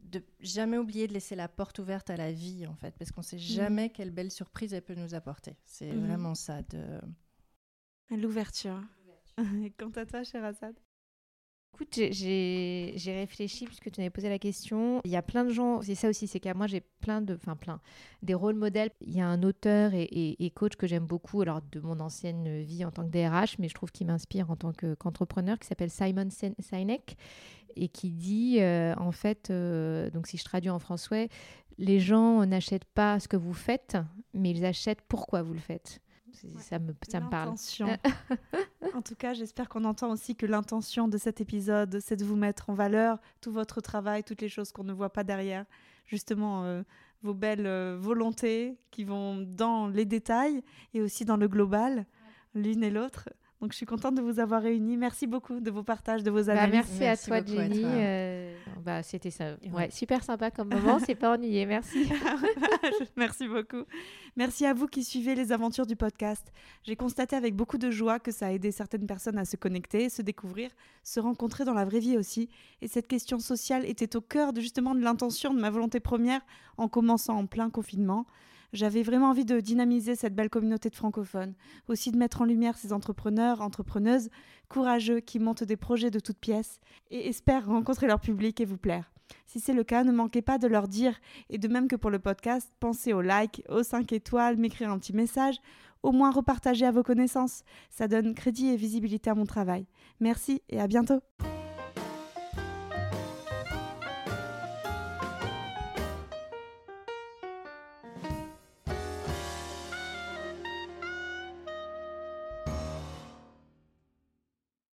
de jamais oublier de laisser la porte ouverte à la vie, en fait, parce qu'on ne sait mmh. jamais quelle belle surprise elle peut nous apporter. C'est mmh. vraiment ça. De... L'ouverture. Et quant à toi, cher Assad? Écoute, j'ai réfléchi puisque tu m'avais posé la question. Il y a plein de gens, c'est ça aussi, c'est qu'à moi j'ai plein de, enfin plein, des rôles modèles. Il y a un auteur et, coach que j'aime beaucoup, alors de mon ancienne vie en tant que DRH, mais je trouve qu'il m'inspire en tant qu'entrepreneur, qui s'appelle Simon Sinek et qui dit euh, en fait, euh, donc si je traduis en français, les gens n'achètent pas ce que vous faites, mais ils achètent pourquoi vous le faites. Ça, me, ça me parle. en tout cas, j'espère qu'on entend aussi que l'intention de cet épisode, c'est de vous mettre en valeur tout votre travail, toutes les choses qu'on ne voit pas derrière. Justement, euh, vos belles volontés qui vont dans les détails et aussi dans le global, l'une et l'autre. Donc je suis contente de vous avoir réunis. Merci beaucoup de vos partages, de vos bah, analyses. merci, à toi, Jenny. Euh, bah, C'était ça. Ouais, super sympa comme moment. C'est pas ennuyé. Merci. merci beaucoup. Merci à vous qui suivez les aventures du podcast. J'ai constaté avec beaucoup de joie que ça a aidé certaines personnes à se connecter, se découvrir, se rencontrer dans la vraie vie aussi. Et cette question sociale était au cœur de, justement de l'intention de ma volonté première en commençant en plein confinement. J'avais vraiment envie de dynamiser cette belle communauté de francophones, aussi de mettre en lumière ces entrepreneurs, entrepreneuses courageux qui montent des projets de toutes pièces et espèrent rencontrer leur public et vous plaire. Si c'est le cas, ne manquez pas de leur dire, et de même que pour le podcast, pensez au like, aux 5 étoiles, m'écrire un petit message, au moins repartager à vos connaissances. Ça donne crédit et visibilité à mon travail. Merci et à bientôt.